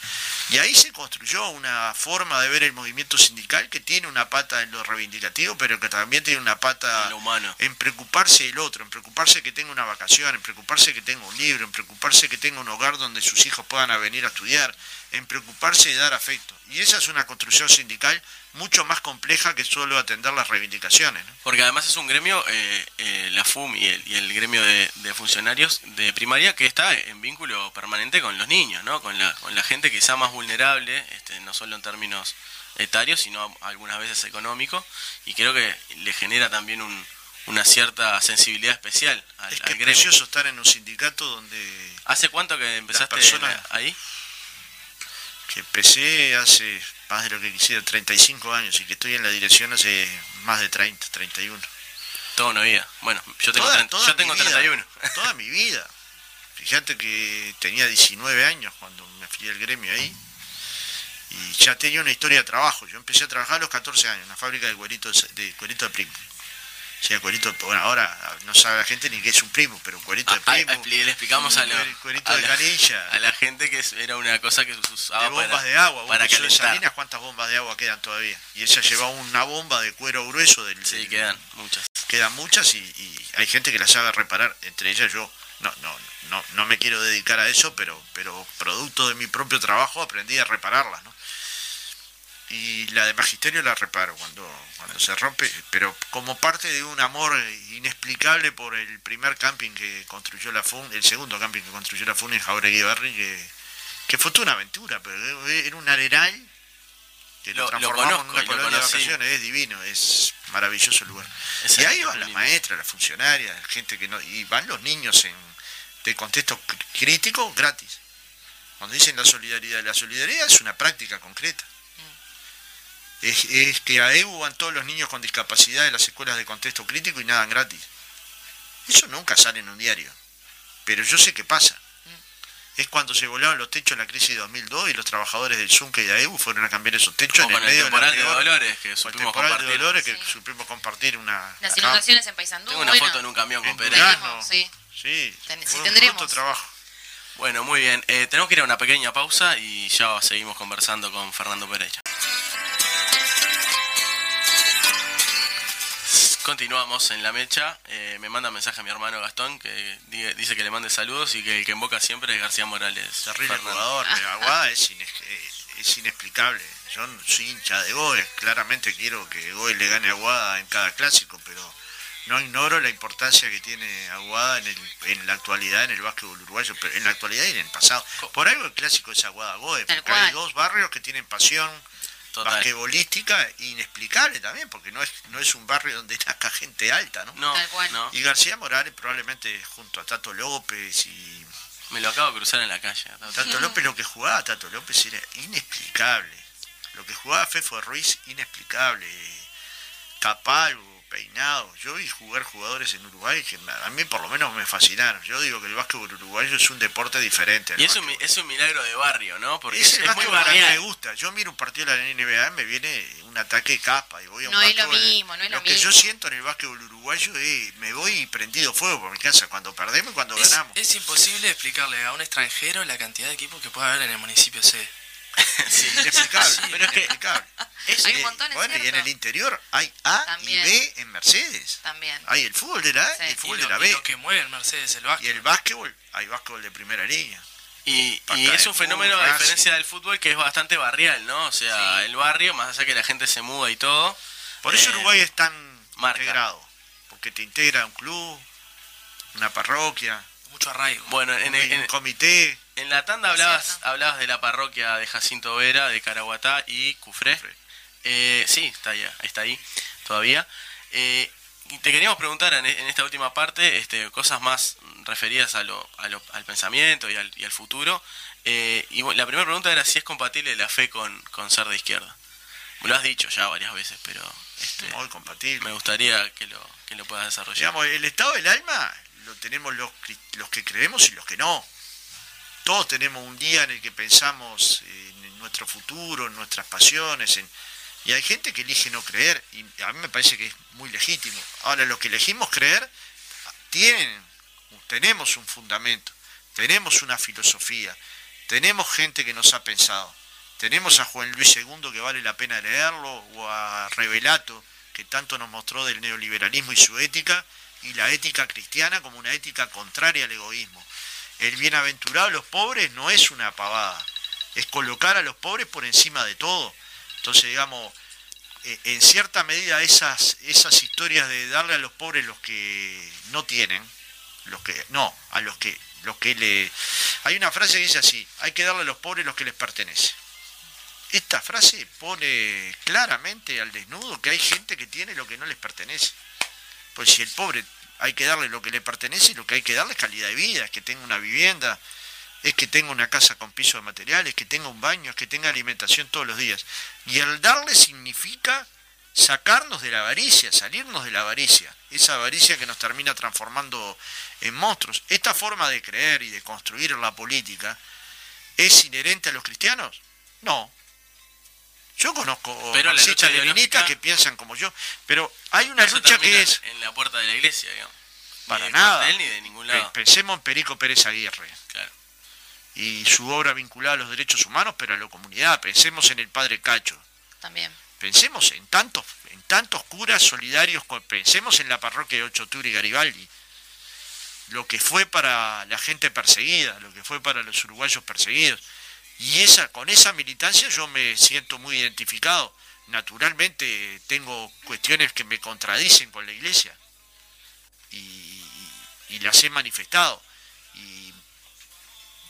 [SPEAKER 2] Y ahí se construyó una forma de ver el movimiento sindical que tiene una pata en lo reivindicativo, pero que también tiene una pata
[SPEAKER 1] En humano.
[SPEAKER 2] en preocuparse del otro, en preocuparse que tenga una vacación, en preocuparse que tenga un libro, en preocuparse que tenga un hogar donde sus hijos puedan venir a estudiar, en preocuparse de dar afecto. Y esa es una construcción sindical mucho más compleja que solo atender las reivindicaciones. ¿no?
[SPEAKER 1] Porque además es un gremio, eh, eh, la FUM y el, y el gremio de, de funcionarios de primaria que está en vínculo permanente con los niños, ¿no? Con la, con la gente quizá más vulnerable, este, no solo en términos etarios, sino algunas veces económicos, y creo que le genera también un, una cierta sensibilidad especial al,
[SPEAKER 2] Es
[SPEAKER 1] al
[SPEAKER 2] que es
[SPEAKER 1] gremio.
[SPEAKER 2] precioso estar en un sindicato donde
[SPEAKER 1] ¿Hace cuánto que empezaste
[SPEAKER 2] personas-
[SPEAKER 1] ahí?
[SPEAKER 2] que empecé hace más de lo que quisiera, 35 años, y que estoy en la dirección hace más de 30, 31.
[SPEAKER 1] Toda una vida. Bueno, yo tengo,
[SPEAKER 2] Toda-
[SPEAKER 1] 30
[SPEAKER 2] toda
[SPEAKER 1] yo tengo
[SPEAKER 2] mi vida.
[SPEAKER 1] 31.
[SPEAKER 2] Toda mi vida. Fíjate que tenía 19 años cuando me afilié al gremio ahí. Y ya tenía una historia de trabajo. Yo empecé a trabajar a los 14 años en una fábrica de cueritos de, cuerito de primo. Sea, cuerito, bueno, ahora no sabe la gente ni qué es un primo, pero cuerito de
[SPEAKER 1] Ah, ah,
[SPEAKER 2] primo.
[SPEAKER 1] expli- le explicamos a,
[SPEAKER 2] cuerito
[SPEAKER 1] a
[SPEAKER 2] de
[SPEAKER 1] la-
[SPEAKER 2] canilla.
[SPEAKER 1] a la gente que era una cosa que se usaba
[SPEAKER 2] de bombas
[SPEAKER 1] para,
[SPEAKER 2] de agua.
[SPEAKER 1] para
[SPEAKER 2] que. Salinas, ¿cuántas bombas de agua quedan todavía? Y ella llevaba una bomba de cuero grueso del,
[SPEAKER 1] Sí,
[SPEAKER 2] del-
[SPEAKER 1] quedan muchas.
[SPEAKER 2] quedan muchas y, y hay gente que las sabe reparar, entre ellas yo. No, no, no, no me quiero dedicar a eso, pero, pero producto de mi propio trabajo aprendí a repararlas, ¿no? Y la de magisterio la reparo cuando, cuando se rompe, pero como parte de un amor inexplicable por el primer camping que construyó la FUN, el segundo camping que construyó la FUN en Jauregui Barri, que, que fue toda una aventura, pero era un arenal que lo,
[SPEAKER 1] Lo- lo
[SPEAKER 2] transformamos
[SPEAKER 1] conozco
[SPEAKER 2] en una colonia de vacaciones, es divino, es maravilloso el lugar.
[SPEAKER 1] Es
[SPEAKER 2] y ahí van las maestras, las funcionarias, gente que no, y van los niños en de contexto cr- crítico gratis. Cuando dicen la solidaridad, la solidaridad es una práctica concreta. Es, es que a EU van todos los niños con discapacidad de las escuelas de contexto crítico y nada gratis. Eso nunca sale en un diario, pero yo sé que pasa. Es cuando se volaron los techos en la crisis de 2002 y los trabajadores del Zunque y de AEU fueron a cambiar esos techos en el medio de la
[SPEAKER 1] temporal de
[SPEAKER 2] peor-
[SPEAKER 1] Dolores, que
[SPEAKER 2] o el
[SPEAKER 1] supimos
[SPEAKER 2] temporal de
[SPEAKER 1] compartir.
[SPEAKER 2] Dolores que
[SPEAKER 4] Sí.
[SPEAKER 2] supimos compartir una...
[SPEAKER 4] Las inundaciones en Paysandú.
[SPEAKER 1] Tengo una
[SPEAKER 4] bueno,
[SPEAKER 1] foto en un camión con Pérez.
[SPEAKER 4] Sí.
[SPEAKER 2] Sí,
[SPEAKER 4] Ten-
[SPEAKER 2] fue un
[SPEAKER 4] tendremos.
[SPEAKER 2] bruto trabajo.
[SPEAKER 1] Bueno, muy bien. Eh, tenemos que ir a una pequeña pausa y ya seguimos conversando con Fernando Pereira. Continuamos en la mecha. Eh, me manda mensaje a mi hermano Gastón que di- dice que le mande saludos y que el que invoca siempre es García Morales.
[SPEAKER 2] Terrible jugador, pero Aguada es, inex- es- es inexplicable. Yo soy hincha de Goes, claramente quiero que Goes le gane a Aguada en cada clásico, pero no ignoro la importancia que tiene Aguada en, el- en la actualidad, en el básquetbol uruguayo, pero en la actualidad y en el pasado. Por algo el clásico es Aguada Goes, porque hay dos barrios que tienen pasión
[SPEAKER 1] Total.
[SPEAKER 2] basquetbolística inexplicable también, porque no es, no es un barrio donde nazca gente alta, ¿no?
[SPEAKER 1] No,
[SPEAKER 4] Tal cual.
[SPEAKER 1] no.
[SPEAKER 2] Y García Morales probablemente junto a Tato López y
[SPEAKER 1] Me lo acabo de cruzar en la calle.
[SPEAKER 2] Tato López lo que jugaba Tato López era inexplicable. Lo que jugaba Fefo Ruiz, inexplicable. Capalvo, peinado. Yo vi jugar jugadores en Uruguay que a mí por lo menos me fascinaron. Yo digo que el básquetbol uruguayo es un deporte diferente.
[SPEAKER 1] Y es un, es un milagro de barrio, ¿no? Porque
[SPEAKER 2] es el
[SPEAKER 1] es muy
[SPEAKER 2] me gusta. Yo miro un partido de la NBA, me viene un ataque capa y voy a un
[SPEAKER 4] No es lo mismo, no es lo
[SPEAKER 2] que yo
[SPEAKER 4] mismo.
[SPEAKER 2] siento en el básquetbol uruguayo es me voy prendido fuego por mi casa cuando perdemos y cuando
[SPEAKER 3] Es,
[SPEAKER 2] ganamos.
[SPEAKER 3] es imposible explicarle a un extranjero la cantidad de equipos que puede haber en el municipio C.
[SPEAKER 2] Sí, inexplicable,
[SPEAKER 3] Sí,
[SPEAKER 2] pero es que inexplicable. Es,
[SPEAKER 4] Hay un montón, es
[SPEAKER 2] bueno, y en el interior hay A
[SPEAKER 4] También.
[SPEAKER 2] y B en Mercedes.
[SPEAKER 4] También.
[SPEAKER 2] Hay el fútbol de la A
[SPEAKER 4] Sí.
[SPEAKER 2] y el
[SPEAKER 3] Y
[SPEAKER 2] fútbol
[SPEAKER 3] lo,
[SPEAKER 2] de la
[SPEAKER 3] y
[SPEAKER 2] B.
[SPEAKER 3] lo que mueve el Mercedes, el
[SPEAKER 2] Y
[SPEAKER 3] básquet.
[SPEAKER 2] el básquetbol, hay básquetbol de primera línea.
[SPEAKER 1] Y, y es un fenómeno,
[SPEAKER 2] fútbol,
[SPEAKER 1] a
[SPEAKER 2] Racing.
[SPEAKER 1] diferencia del fútbol, que es bastante barrial, ¿no? O sea,
[SPEAKER 4] Sí.
[SPEAKER 1] el barrio, más allá que la gente se muda y todo.
[SPEAKER 2] Por eso
[SPEAKER 1] eh,
[SPEAKER 2] Uruguay es tan
[SPEAKER 1] marca.
[SPEAKER 2] integrado. Porque te integra un club, una parroquia,
[SPEAKER 3] Mucho arraigo.
[SPEAKER 1] Bueno, en,
[SPEAKER 2] un comité.
[SPEAKER 1] en la tanda hablabas, hablabas de la parroquia de Jacinto Vera, de Caraguatá y Cufré.
[SPEAKER 2] Cufré.
[SPEAKER 1] Eh, sí, está ahí, está ahí todavía. Eh, te queríamos preguntar en, en esta última parte este, cosas más referidas a lo, a lo- al pensamiento y al, y al futuro. Eh, y bueno, la primera pregunta era si es compatible la fe con, con ser de izquierda. Me lo has dicho ya varias veces, pero este,
[SPEAKER 2] Muy compatible.
[SPEAKER 1] me gustaría que lo, que lo puedas desarrollar.
[SPEAKER 2] Digamos, el estado del alma lo tenemos los, los que creemos y los que no. Todos tenemos un día en el que pensamos en nuestro futuro, en nuestras pasiones, y hay gente que elige no creer, y a mí me parece que es muy legítimo. Ahora, los que elegimos creer tienen, tenemos un fundamento, tenemos una filosofía, tenemos gente que nos ha pensado. Tenemos a Juan Luis II que vale la pena leerlo, o a Revelato, que tanto nos mostró del neoliberalismo y su ética, y la ética cristiana como una ética contraria al egoísmo. El bienaventurado de los pobres no es una pavada, es colocar a los pobres por encima de todo. Entonces, digamos, eh, en cierta medida esas, esas historias de darle a los pobres los que no tienen, los que, no, a los que, los que le... Hay una frase que dice así, hay que darle a los pobres los que les pertenece. Esta frase pone claramente al desnudo que hay gente que tiene lo que no les pertenece. Pues si el pobre hay que darle lo que le pertenece, lo que hay que darle es calidad de vida, es que tenga una vivienda, es que tenga una casa con piso de materiales, que tenga un baño, es que tenga alimentación todos los días. Y el darle significa sacarnos de la avaricia, salirnos de la avaricia, esa avaricia que nos termina transformando en monstruos. Esta forma de creer y de construir la política es inherente a los cristianos? No. Yo conozco
[SPEAKER 1] Pero
[SPEAKER 2] marxistas que piensan como yo, pero hay una lucha que es
[SPEAKER 1] En la puerta de la iglesia, digamos.
[SPEAKER 2] para
[SPEAKER 1] Ni de
[SPEAKER 2] nada.
[SPEAKER 1] cuartel ni de ningún lado.
[SPEAKER 2] Pensemos en Perico Pérez Aguirre
[SPEAKER 1] Claro.
[SPEAKER 2] y su obra vinculada a los derechos humanos, pero a la comunidad. Pensemos en el padre Cacho.
[SPEAKER 4] También.
[SPEAKER 2] Pensemos en tantos, en tantos curas solidarios, pensemos en la parroquia de 8 de octubre y Garibaldi. Lo que fue para la gente perseguida, lo que fue para los uruguayos perseguidos. Y esa, con esa militancia yo me siento muy identificado. Naturalmente tengo cuestiones que me contradicen con la iglesia. Y, las he manifestado. Y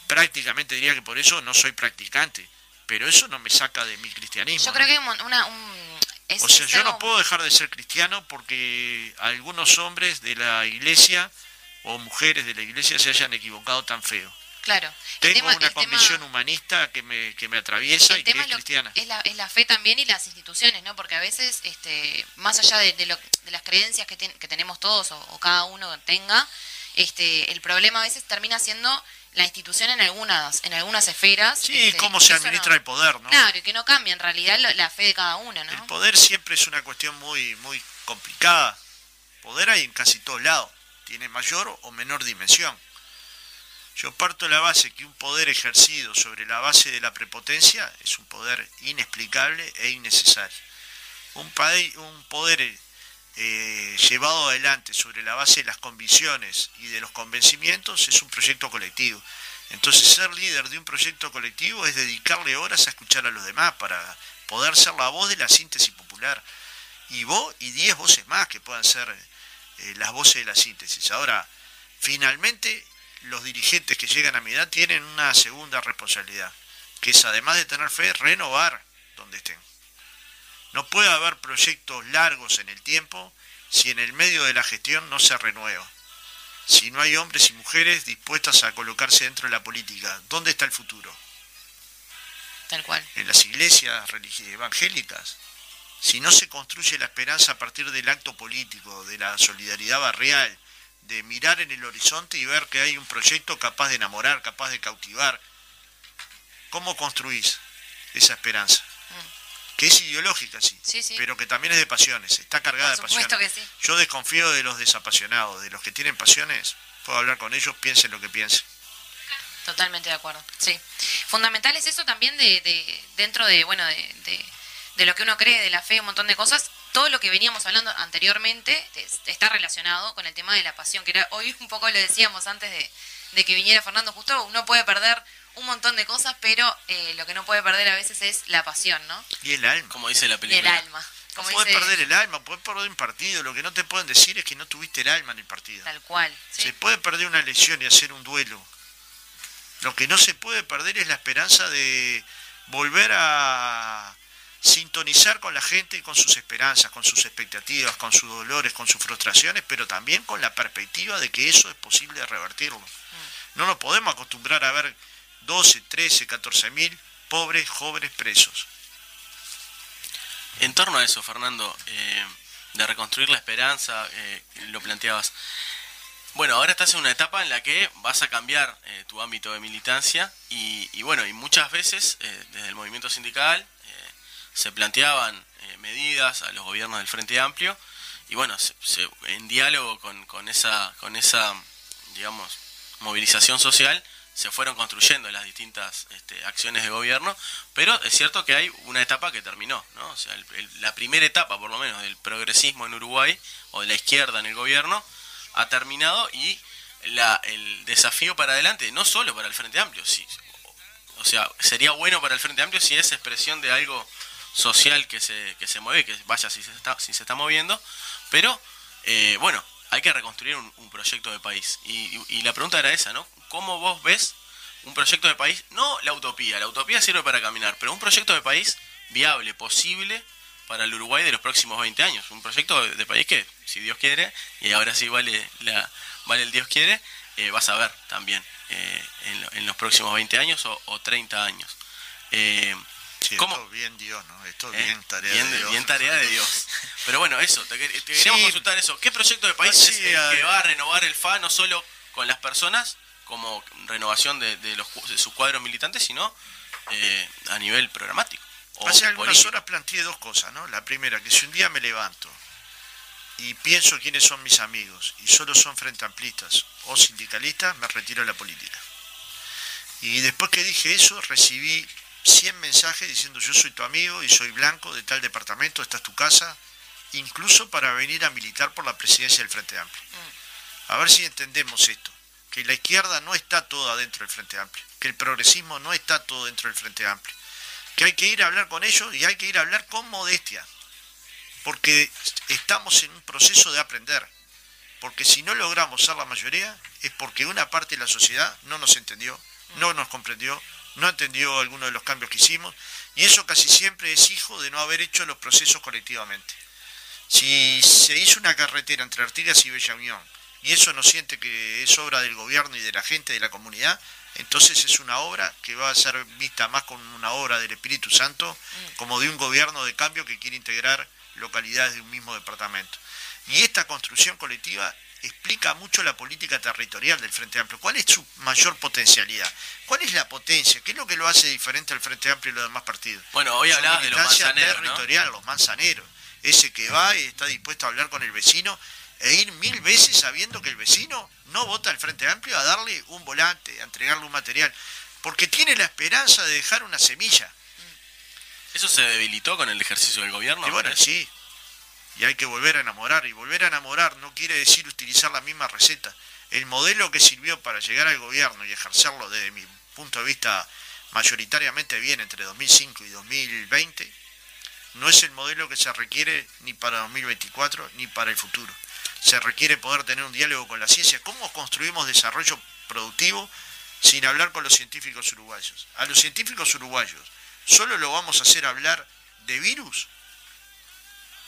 [SPEAKER 2] prácticamente diría que por eso no soy practicante. Pero eso no me saca de mi cristianismo.
[SPEAKER 4] Yo
[SPEAKER 2] ¿no?
[SPEAKER 4] creo que hay un mon- una... Un, es-
[SPEAKER 2] O sea, yo no puedo dejar de ser cristiano porque algunos hombres de la iglesia o mujeres de la iglesia se hayan equivocado tan feo.
[SPEAKER 4] Claro.
[SPEAKER 2] Tengo
[SPEAKER 4] tema-
[SPEAKER 2] una
[SPEAKER 4] tema-
[SPEAKER 2] convicción humanista que me, que me atraviesa y que es cristiana.
[SPEAKER 4] es la, es la fe también y las instituciones, ¿no? Porque a veces, este, más allá de, de lo- de las creencias que, ten- que tenemos todos o, o cada uno tenga, este, el problema a veces termina siendo la institución en algunas, en algunas esferas.
[SPEAKER 2] Sí,
[SPEAKER 4] este,
[SPEAKER 2] cómo se administra
[SPEAKER 4] no-
[SPEAKER 2] el poder, ¿no?
[SPEAKER 4] Claro, y que no cambia en realidad la fe de cada uno, ¿no?
[SPEAKER 2] El poder siempre es una cuestión muy, muy complicada. Poder hay en casi todos lados. Tiene mayor o menor dimensión. Yo parto de la base que un poder ejercido sobre la base de la prepotencia es un poder inexplicable e innecesario. Un, un poder eh, llevado adelante sobre la base de las convicciones y de los convencimientos es un proyecto colectivo. Entonces ser líder de un proyecto colectivo es dedicarle horas a escuchar a los demás para poder ser la voz de la síntesis popular. Y vos y diez voces más que puedan ser eh, las voces de la síntesis. Ahora, finalmente los dirigentes que llegan a mi edad tienen una segunda responsabilidad, que es además de tener fe, renovar donde estén. No puede haber proyectos largos en el tiempo si en el medio de la gestión no se renueva. Si no hay hombres y mujeres dispuestas a colocarse dentro de la política, ¿dónde está el futuro?
[SPEAKER 4] Tal cual.
[SPEAKER 2] En las iglesias evangélicas. Si no se construye la esperanza a partir del acto político, de la solidaridad barrial, de mirar en el horizonte y ver que hay un proyecto capaz de enamorar, capaz de cautivar, ¿cómo construís esa esperanza? Que es ideológica, sí,
[SPEAKER 4] Mm. Sí, sí.
[SPEAKER 2] pero que también es de pasiones, está cargada
[SPEAKER 4] Por
[SPEAKER 2] de pasiones.
[SPEAKER 4] que sí.
[SPEAKER 2] Yo desconfío de los desapasionados, de los que tienen pasiones, puedo hablar con ellos, piensen lo que piensen.
[SPEAKER 4] Totalmente de acuerdo, sí. Fundamental es eso también de, de- dentro de, bueno, de, de- de lo que uno cree, de la fe, un montón de cosas. Todo lo que veníamos hablando anteriormente es- está relacionado con el tema de la pasión, que era, hoy un poco lo decíamos antes de, de que viniera Fernando, justo uno puede perder un montón de cosas, pero eh, lo que no puede perder a veces es la pasión, ¿no?
[SPEAKER 2] Y el alma.
[SPEAKER 1] Como dice la
[SPEAKER 4] Y el
[SPEAKER 1] película.
[SPEAKER 4] alma. Como
[SPEAKER 2] Puedes
[SPEAKER 4] dice,
[SPEAKER 2] perder el alma, puedes perder un partido, lo que no te pueden decir es que no tuviste el alma en el partido.
[SPEAKER 4] Tal cual. sí.
[SPEAKER 2] Se puede perder una elección y hacer un duelo. Lo que no se puede perder es la esperanza de volver a sintonizar con la gente y con sus esperanzas, con sus expectativas, con sus dolores, con sus frustraciones, pero también con la perspectiva de que eso es posible revertirlo. No nos podemos acostumbrar a ver 12, 13, 14 mil pobres jóvenes presos.
[SPEAKER 1] En torno a eso, Fernando, eh, de reconstruir la esperanza, eh, lo planteabas. Bueno, ahora estás en una etapa en la que vas a cambiar eh, tu ámbito de militancia y, y bueno, y muchas veces eh, desde el movimiento sindical se planteaban eh, medidas a los gobiernos del Frente Amplio y bueno, se- se- en diálogo con, con esa, con esa, digamos, movilización social se fueron construyendo las distintas este, acciones de gobierno, pero es cierto que hay una etapa que terminó, ¿no? O sea, el- la primera etapa, por lo menos, del progresismo en Uruguay, o de la izquierda en el gobierno, ha terminado y la, el desafío para adelante, no solo para el Frente Amplio, sí, o sea, sería bueno para el Frente Amplio si es expresión de algo social que se, que se mueve, que vaya si se está, si se está moviendo, pero eh, bueno, hay que reconstruir un, proyecto de país. Y, y, la pregunta era esa, ¿no? ¿Cómo vos ves un proyecto de país? No la utopía, la utopía sirve para caminar, pero un proyecto de país viable, posible para el Uruguay de los próximos 20 años. Un proyecto de, país que, si Dios quiere, y ahora sí vale, la, vale el Dios quiere, eh, vas a ver también eh, en, los próximos 20 años o, 30 años.
[SPEAKER 2] Eh, Esto bien Dios, ¿no? Esto es bien tarea de Dios.
[SPEAKER 1] Bien tarea de Dios. Pero bueno, eso, te, queríamos consultar eso. ¿Qué proyecto de país es el que va a renovar el FA no solo con las personas, como renovación de, los, de sus cuadros militantes, sino a nivel programático?
[SPEAKER 2] Hace algunas horas planteé dos cosas, ¿no? La primera, que si un día me levanto y pienso quiénes son mis amigos y solo son frente amplistas o sindicalistas, me retiro de la política. Y después que dije eso, recibí 100 mensajes diciendo yo soy tu amigo y soy blanco de tal departamento, esta es tu casa, incluso para venir a militar por la presidencia del Frente Amplio. A ver si entendemos esto, que la izquierda no está toda dentro del Frente Amplio, que el progresismo no está todo dentro del Frente Amplio que hay que ir a hablar con ellos y hay que ir a hablar con modestia, porque estamos en un proceso de aprender, porque si no logramos ser la mayoría es porque una parte de la sociedad no nos entendió, no nos comprendió, no entendió algunos de los cambios que hicimos, y eso casi siempre es hijo de no haber hecho los procesos colectivamente. Si se hizo una carretera entre Artigas y Bella Unión, y eso no siente que es obra del gobierno y de la gente, de la comunidad, entonces es una obra que va a ser vista más como una obra del Espíritu Santo, como de un gobierno de cambio que quiere integrar localidades de un mismo departamento. Y esta construcción colectiva explica mucho la política territorial del Frente Amplio. ¿Cuál es su mayor potencialidad? ¿Cuál es la potencia? ¿Qué es lo que lo hace diferente al Frente Amplio y los demás partidos?
[SPEAKER 1] Bueno, hoy hablabas de los manzaneros,
[SPEAKER 2] territorial, los manzaneros. Ese que va y está dispuesto a hablar con el vecino e ir mil veces sabiendo que el vecino no vota al Frente Amplio a darle un volante, a entregarle un material, porque tiene la esperanza de dejar una semilla.
[SPEAKER 1] ¿Eso se debilitó con el ejercicio del gobierno?
[SPEAKER 2] Y bueno, sí. Y hay que volver a enamorar. Y volver a enamorar no quiere decir utilizar la misma receta. El modelo que sirvió para llegar al gobierno y ejercerlo desde mi punto de vista mayoritariamente bien entre 2005 y 2020, no es el modelo que se requiere ni para 2024 ni para el futuro se requiere poder tener un diálogo con la ciencia. ¿Cómo construimos desarrollo productivo sin hablar con los científicos uruguayos? A los científicos uruguayos, ¿solo lo vamos a hacer hablar de virus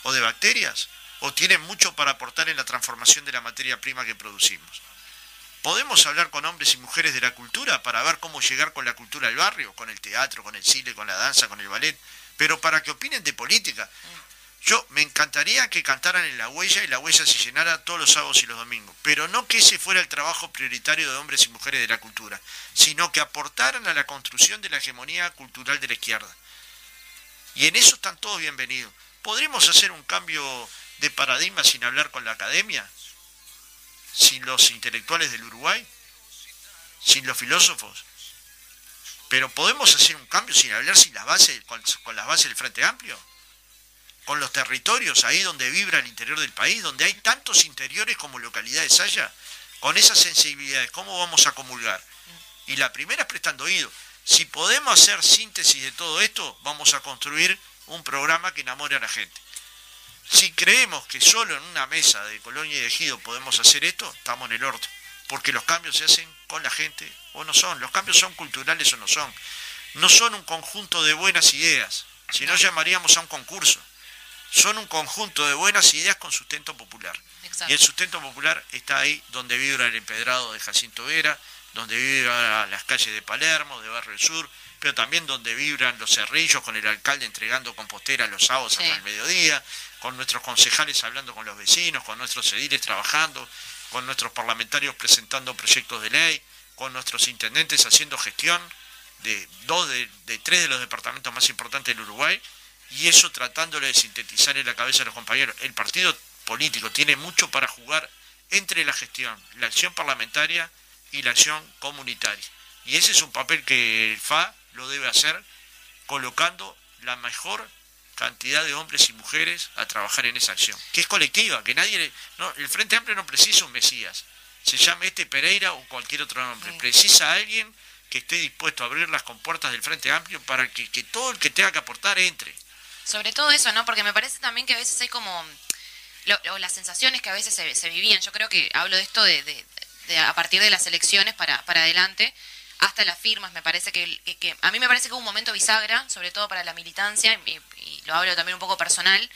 [SPEAKER 2] o de bacterias? ¿O tienen mucho para aportar en la transformación de la materia prima que producimos? ¿Podemos hablar con hombres y mujeres de la cultura para ver cómo llegar con la cultura al barrio, con el teatro, con el cine, con la danza, con el ballet? Pero para que opinen de política. Yo me encantaría que cantaran en la huella y la huella se llenara todos los sábados y los domingos, pero no que ese fuera el trabajo prioritario de hombres y mujeres de la cultura, sino que aportaran a la construcción de la hegemonía cultural de la izquierda. Y en eso están todos bienvenidos. ¿Podremos hacer un cambio de paradigma sin hablar con la academia? ¿Sin los intelectuales del Uruguay? ¿Sin los filósofos? Pero podemos hacer un cambio sin hablar sin las bases, con, las bases del Frente Amplio con los territorios, ahí donde vibra el interior del país, donde hay tantos interiores como localidades haya, con esas sensibilidades, ¿cómo vamos a comulgar? Y la primera es prestando oído. Si podemos hacer síntesis de todo esto, vamos a construir un programa que enamore a la gente. Si creemos que solo en una mesa de Colonia y de Ejido podemos hacer esto, estamos en el orto. Porque los cambios se hacen con la gente o no son. Los cambios son culturales o no son. No son un conjunto de buenas ideas, si no llamaríamos a un concurso son un conjunto de buenas ideas con sustento popular. Y el sustento popular está ahí donde vibra el empedrado de Jacinto Vera, donde vibran las calles de Palermo, de Barrio Sur, pero también donde vibran los cerrillos con el alcalde entregando compostera los sábados hasta el mediodía, con nuestros concejales hablando con los vecinos, con nuestros ediles trabajando, con nuestros parlamentarios presentando proyectos de ley, con nuestros intendentes haciendo gestión de dos de tres de los departamentos más importantes del Uruguay y eso tratándole de sintetizar en la cabeza de los compañeros. El partido político tiene mucho para jugar entre la gestión, la acción parlamentaria y la acción comunitaria. Y ese es un papel que el FA lo debe hacer colocando la mejor cantidad de hombres y mujeres a trabajar en esa acción, que es colectiva, que nadie... No, el Frente Amplio no precisa un Mesías, se llame este Pereira o cualquier otro nombre, precisa a alguien que esté dispuesto a abrir las compuertas del Frente Amplio para que, que todo el que tenga que aportar entre.
[SPEAKER 4] Sobre todo eso, ¿no? Porque me parece también que a veces hay como... lo- o las sensaciones que a veces se, se vivían. Yo creo que hablo de esto de, de- de a partir de las elecciones para, para adelante, hasta las firmas. Me parece que, que- que- a mí me parece que hubo un momento bisagra, sobre todo para la militancia, y, lo hablo también un poco personal,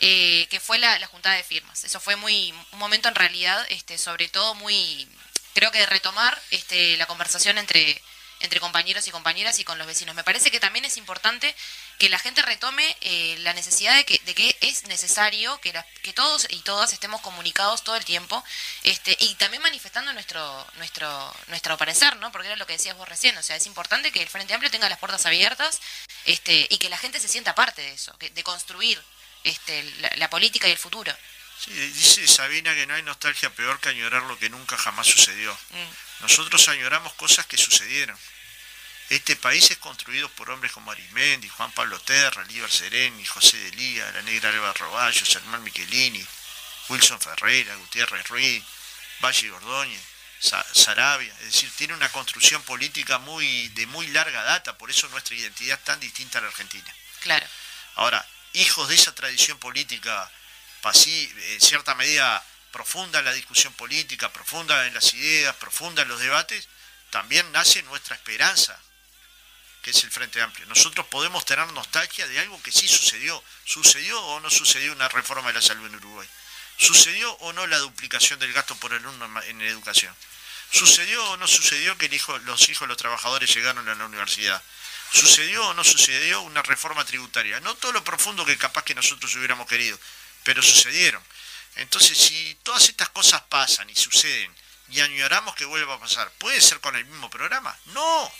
[SPEAKER 4] eh, que fue la, la juntada de firmas. Eso fue muy un momento en realidad, este, sobre todo muy, creo que de retomar este, la conversación entre entre compañeros y compañeras y con los vecinos. Me parece que también es importante que la gente retome eh, la necesidad de que, de que es necesario que, que todos y todas estemos comunicados todo el tiempo este, y también manifestando nuestro, nuestro, nuestro parecer, ¿no? Porque era lo que decías vos recién, o sea, es importante que el Frente Amplio tenga las puertas abiertas este, y que la gente se sienta parte de eso, que- de construir este, la, la política y el futuro.
[SPEAKER 2] Sí, dice Sabina que no hay nostalgia peor que añorar lo que nunca jamás sucedió.
[SPEAKER 4] Mm.
[SPEAKER 2] Nosotros añoramos cosas que sucedieron. Este país es construido por hombres como Arimendi, Juan Pablo Terra, Líber Sereni, José de Lía, la negra Alba Roballo, Germán Michelini, Wilson Ferreira, Gutiérrez Ruiz, Valle Ordóñez, Sa- Sarabia. Es decir, tiene una construcción política muy de muy larga data, por eso nuestra identidad es tan distinta a la Argentina.
[SPEAKER 4] Claro.
[SPEAKER 2] Ahora, hijos de esa tradición política, pasi- en cierta medida profunda la discusión política, profunda en las ideas, profunda en los debates, también nace nuestra esperanza, que es el Frente Amplio. Nosotros podemos tener nostalgia de algo que sí sucedió. ¿Sucedió o no sucedió una reforma de la salud en Uruguay? ¿Sucedió o no la duplicación del gasto por alumno en educación? ¿Sucedió o no sucedió que los hijos de los trabajadores llegaron a la universidad? ¿Sucedió o no sucedió una reforma tributaria? No todo lo profundo que capaz que nosotros hubiéramos querido, pero sucedieron. Entonces, si todas estas cosas pasan y suceden y añoramos que vuelva a pasar, ¿puede ser con el mismo programa? No.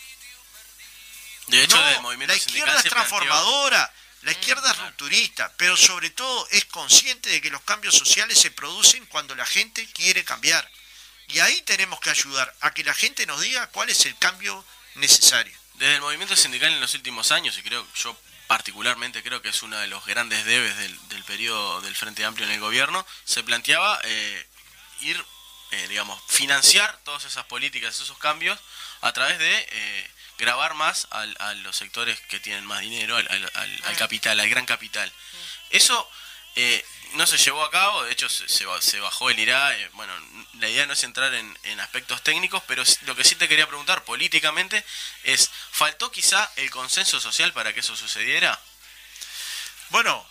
[SPEAKER 1] De hecho,
[SPEAKER 2] No,
[SPEAKER 1] el movimiento
[SPEAKER 2] la izquierda es
[SPEAKER 1] planteó-
[SPEAKER 2] transformadora, la izquierda es rupturista, pero sobre todo es consciente de que los cambios sociales se producen cuando la gente quiere cambiar. Y ahí tenemos que ayudar a que la gente nos diga cuál es el cambio necesario.
[SPEAKER 1] Desde el movimiento sindical en los últimos años, y creo yo particularmente creo que es uno de los grandes debes del, del periodo del Frente Amplio en el gobierno, se planteaba eh, ir, eh, digamos, financiar todas esas políticas, esos cambios, a través de eh, grabar más al- a los sectores que tienen más dinero, al, al- al- al capital, al gran capital. Eso eh, no se llevó a cabo, de hecho se, se ba- se bajó el IRA. eh, bueno, la idea no es entrar en, en aspectos técnicos, pero lo que sí te quería preguntar políticamente es, ¿faltó quizá el consenso social para que eso sucediera?
[SPEAKER 2] Bueno,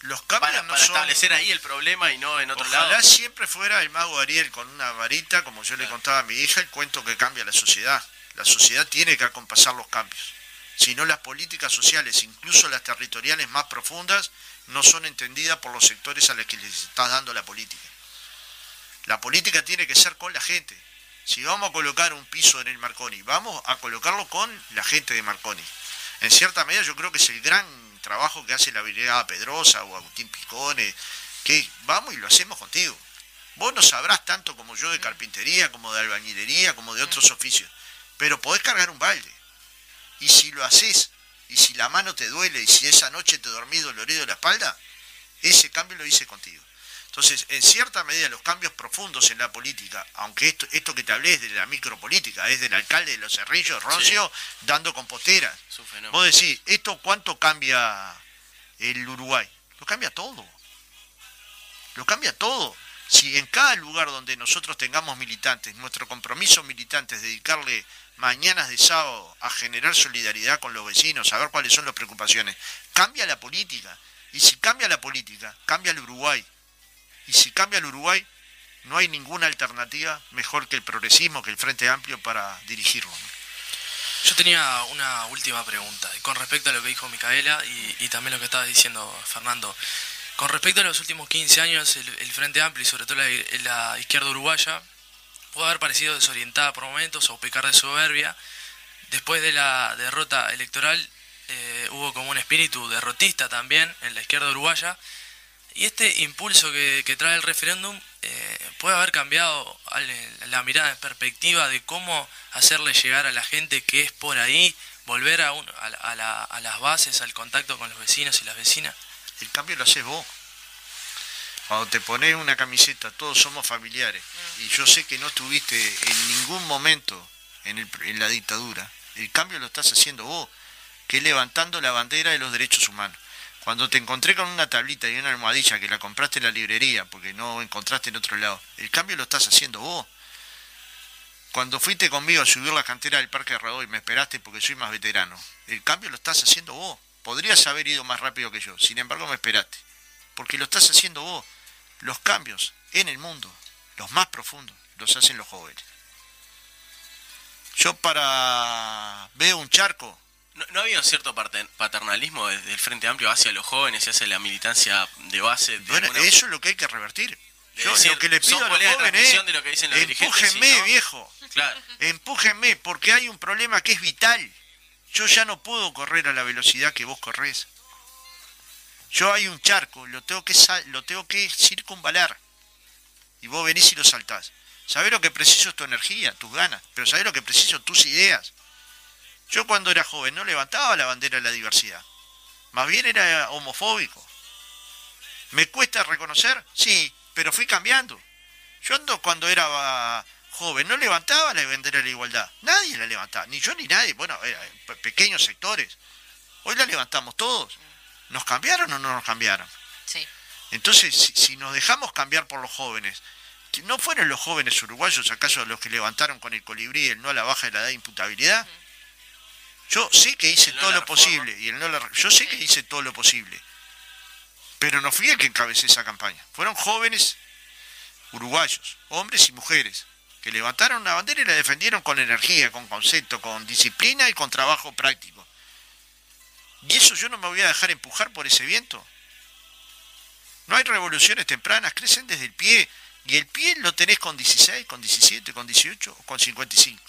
[SPEAKER 2] los cambios
[SPEAKER 1] Para,
[SPEAKER 2] no
[SPEAKER 1] para
[SPEAKER 2] son...
[SPEAKER 1] establecer ahí el problema y no en otro
[SPEAKER 2] Ojalá
[SPEAKER 1] lado.
[SPEAKER 2] siempre fuera el mago Ariel con una varita, como yo le contaba a mi hija, el cuento que cambia la sociedad. La sociedad tiene que acompasar los cambios. Si no, las políticas sociales, incluso las territoriales más profundas, no son entendidas por los sectores a los que les estás dando la política. La política tiene que ser con la gente. Si vamos a colocar un piso en el Marconi, vamos a colocarlo con la gente de Marconi. En cierta medida yo creo que es el gran trabajo que hace la Brigada Pedrosa o Agustín Picone, que vamos y lo hacemos contigo. Vos no sabrás tanto como yo de carpintería, como de albañilería, como de otros oficios, pero podés cargar un balde. Y si lo haces, y si la mano te duele, y si esa noche te dormís dolorido de la espalda, ese cambio lo hice contigo. Entonces, en cierta medida, los cambios profundos en la política, aunque esto, esto que te hablé es de la micropolítica, es del alcalde de los Cerrillos, Roncio, dando compostera. Vos decís, ¿esto cuánto cambia el Uruguay? Lo cambia todo. Lo cambia todo. Si en cada lugar donde nosotros tengamos militantes, nuestro compromiso militante es dedicarle mañanas de sábado a generar solidaridad con los vecinos, a ver cuáles son las preocupaciones, cambia la política. Y si cambia la política, cambia el Uruguay. Y si cambia el Uruguay, no hay ninguna alternativa mejor que el progresismo, que el Frente Amplio para dirigirlo.
[SPEAKER 3] Yo tenía una última pregunta con respecto a lo que dijo Micaela y, y también lo que estaba diciendo Fernando. Con respecto a los últimos 15 años, el, Frente Amplio y sobre todo la, izquierda uruguaya pudo haber parecido desorientada por momentos o pecar de soberbia. Después de la derrota electoral eh, hubo como un espíritu derrotista también en la izquierda uruguaya. Y este impulso que, trae el referéndum eh, puede haber cambiado la mirada en perspectiva de cómo hacerle llegar a la gente que es por ahí, volver a la- a las bases, al contacto con los vecinos y las vecinas.
[SPEAKER 2] El cambio lo haces vos. Cuando te pones una camiseta, todos somos familiares, y yo sé que no estuviste en ningún momento en, la dictadura. El cambio lo estás haciendo vos, que es levantando la bandera de los derechos humanos. Cuando te encontré con una tablita y una almohadilla que la compraste en la librería porque no encontraste en otro lado, el cambio lo estás haciendo vos. Cuando fuiste conmigo a subir la cantera del Parque Radoy, me esperaste porque soy más veterano. El cambio lo estás haciendo vos. Podrías haber ido más rápido que yo, sin embargo me esperaste. Porque lo estás haciendo vos. Los cambios en el mundo, los más profundos, los hacen los jóvenes. Yo para veo un charco,
[SPEAKER 1] ¿No, no había un cierto paternalismo desde el Frente Amplio hacia los jóvenes y hacia la militancia de base? De
[SPEAKER 2] bueno,
[SPEAKER 1] alguna-
[SPEAKER 2] eso es lo que hay que revertir.
[SPEAKER 1] de
[SPEAKER 2] Yo
[SPEAKER 1] decir,
[SPEAKER 2] lo que le pido a los jóvenes
[SPEAKER 1] transmisión de lo que dicen los
[SPEAKER 2] es, empújenme,
[SPEAKER 1] no-
[SPEAKER 2] viejo,
[SPEAKER 1] Claro.
[SPEAKER 2] empújenme, porque hay un problema que es vital. Yo ya no puedo correr a la velocidad que vos corres. Yo hay un charco, lo tengo que, lo tengo que circunvalar. Y vos venís y lo saltás. Sabés lo que preciso es tu energía, tus ganas, pero sabés lo que preciso tus ideas. Yo cuando era joven no levantaba la bandera de la diversidad. Más bien era homofóbico. ¿Me cuesta reconocer? Sí, pero fui cambiando. Yo ando cuando era joven, no levantaba la bandera de la igualdad. Nadie la levantaba, ni yo ni nadie. Bueno, eh, pe- pequeños sectores. Hoy la levantamos todos. ¿Nos cambiaron o no nos cambiaron?
[SPEAKER 4] Sí.
[SPEAKER 2] Entonces, si, si nos dejamos cambiar por los jóvenes, que ¿no fueron los jóvenes uruguayos acaso los que levantaron con el colibrí el no a la baja de la edad de imputabilidad? Yo sé que hice
[SPEAKER 1] El no
[SPEAKER 2] todo lo posible, y el no la- yo sé que hice todo lo posible, pero no fui el que encabecé esa campaña. Fueron jóvenes uruguayos, hombres y mujeres, que levantaron una bandera y la defendieron con energía, con concepto, con disciplina y con trabajo práctico. Y eso yo no me voy a dejar empujar por ese viento. No hay revoluciones tempranas, crecen desde el pie. Y el pie lo tenés con 16, con 17, con 18 o con 55.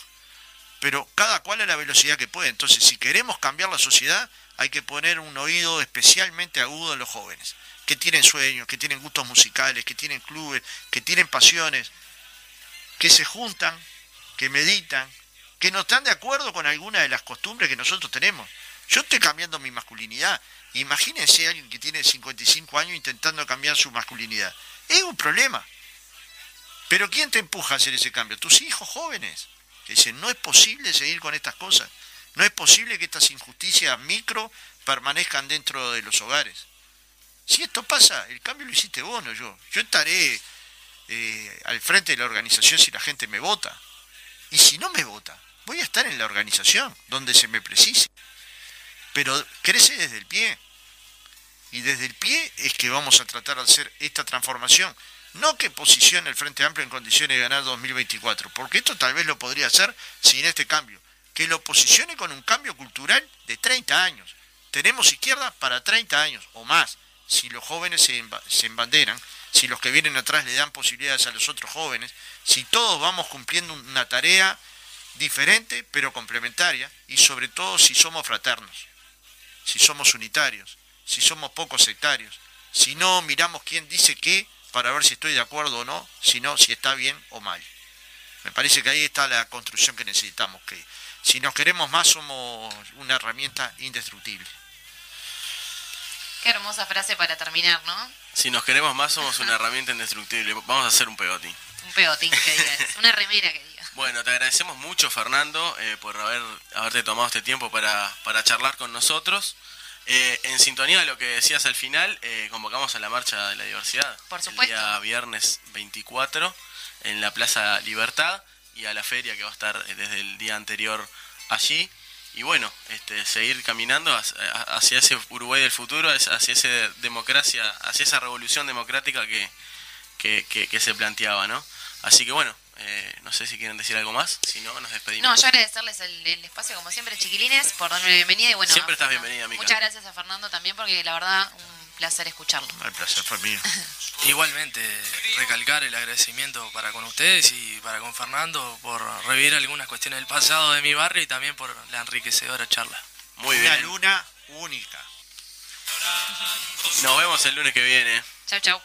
[SPEAKER 2] Pero cada cual a la velocidad que puede. Entonces, si queremos cambiar la sociedad, hay que poner un oído especialmente agudo en los jóvenes, que tienen sueños, que tienen gustos musicales, que tienen clubes, que tienen pasiones, que se juntan, que meditan, que no están de acuerdo con alguna de las costumbres que nosotros tenemos. Yo estoy cambiando mi masculinidad. Imagínense alguien que tiene 55 años intentando cambiar su masculinidad. Es un problema. Pero ¿quién te empuja a hacer ese cambio? Tus hijos jóvenes. Que dicen, no es posible seguir con estas cosas. No es posible que estas injusticias micro permanezcan dentro de los hogares. Si esto pasa, el cambio lo hiciste vos, no yo. Yo estaré eh, al frente de la organización si la gente me vota. Y si no me vota, voy a estar en la organización, donde se me precise. Pero crece desde el pie. Y desde el pie es que vamos a tratar de hacer esta transformación. No que posicione el Frente Amplio en condiciones de ganar 2024, porque esto tal vez lo podría hacer sin este cambio. Que lo posicione con un cambio cultural de 30 años. Tenemos izquierda para 30 años o más. Si los jóvenes se, se embanderan, si los que vienen atrás le dan posibilidades a los otros jóvenes, si todos vamos cumpliendo una tarea diferente pero complementaria y sobre todo si somos fraternos, si somos unitarios, si somos pocos sectarios, si no miramos quién dice qué para ver si estoy de acuerdo o no, sino si está bien o mal. Me parece que ahí está la construcción que necesitamos, que si nos queremos más somos una herramienta indestructible.
[SPEAKER 4] Qué hermosa frase para terminar, ¿no?
[SPEAKER 1] Si nos queremos más, somos una herramienta indestructible. Vamos a hacer un pegotín.
[SPEAKER 4] Un pegotín que diga eso, Una remera que diga.
[SPEAKER 1] Bueno, te agradecemos mucho, Fernando, eh, por haber haberte tomado este tiempo para, para charlar con nosotros. Eh, en sintonía de lo que decías al final, eh, convocamos a la Marcha de la Diversidad.
[SPEAKER 4] Por supuesto.
[SPEAKER 1] El día viernes 24 en la Plaza Libertad y a la feria que va a estar eh, desde el día anterior allí. Y bueno, este, seguir caminando hacia, ese Uruguay del futuro, hacia esa democracia, hacia esa revolución democrática que, que, que- que se planteaba, ¿no? Así que bueno, eh, no sé si quieren decir algo más, si no, nos despedimos.
[SPEAKER 4] No, yo agradecerles el, el espacio, como siempre, chiquilines, por darme la bienvenida. Y bueno,
[SPEAKER 1] Siempre estás bienvenida, Mica.
[SPEAKER 4] Muchas gracias a Fernando también, porque la verdad, un placer escucharlo.
[SPEAKER 2] El placer fue mío.
[SPEAKER 3] Igualmente, recalcar el agradecimiento para con ustedes y para con Fernando por revivir algunas cuestiones del pasado de mi barrio y también por la enriquecedora charla.
[SPEAKER 1] Muy
[SPEAKER 2] Una
[SPEAKER 1] bien.
[SPEAKER 2] luna única.
[SPEAKER 1] Nos vemos el lunes que viene.
[SPEAKER 4] Chau, chau.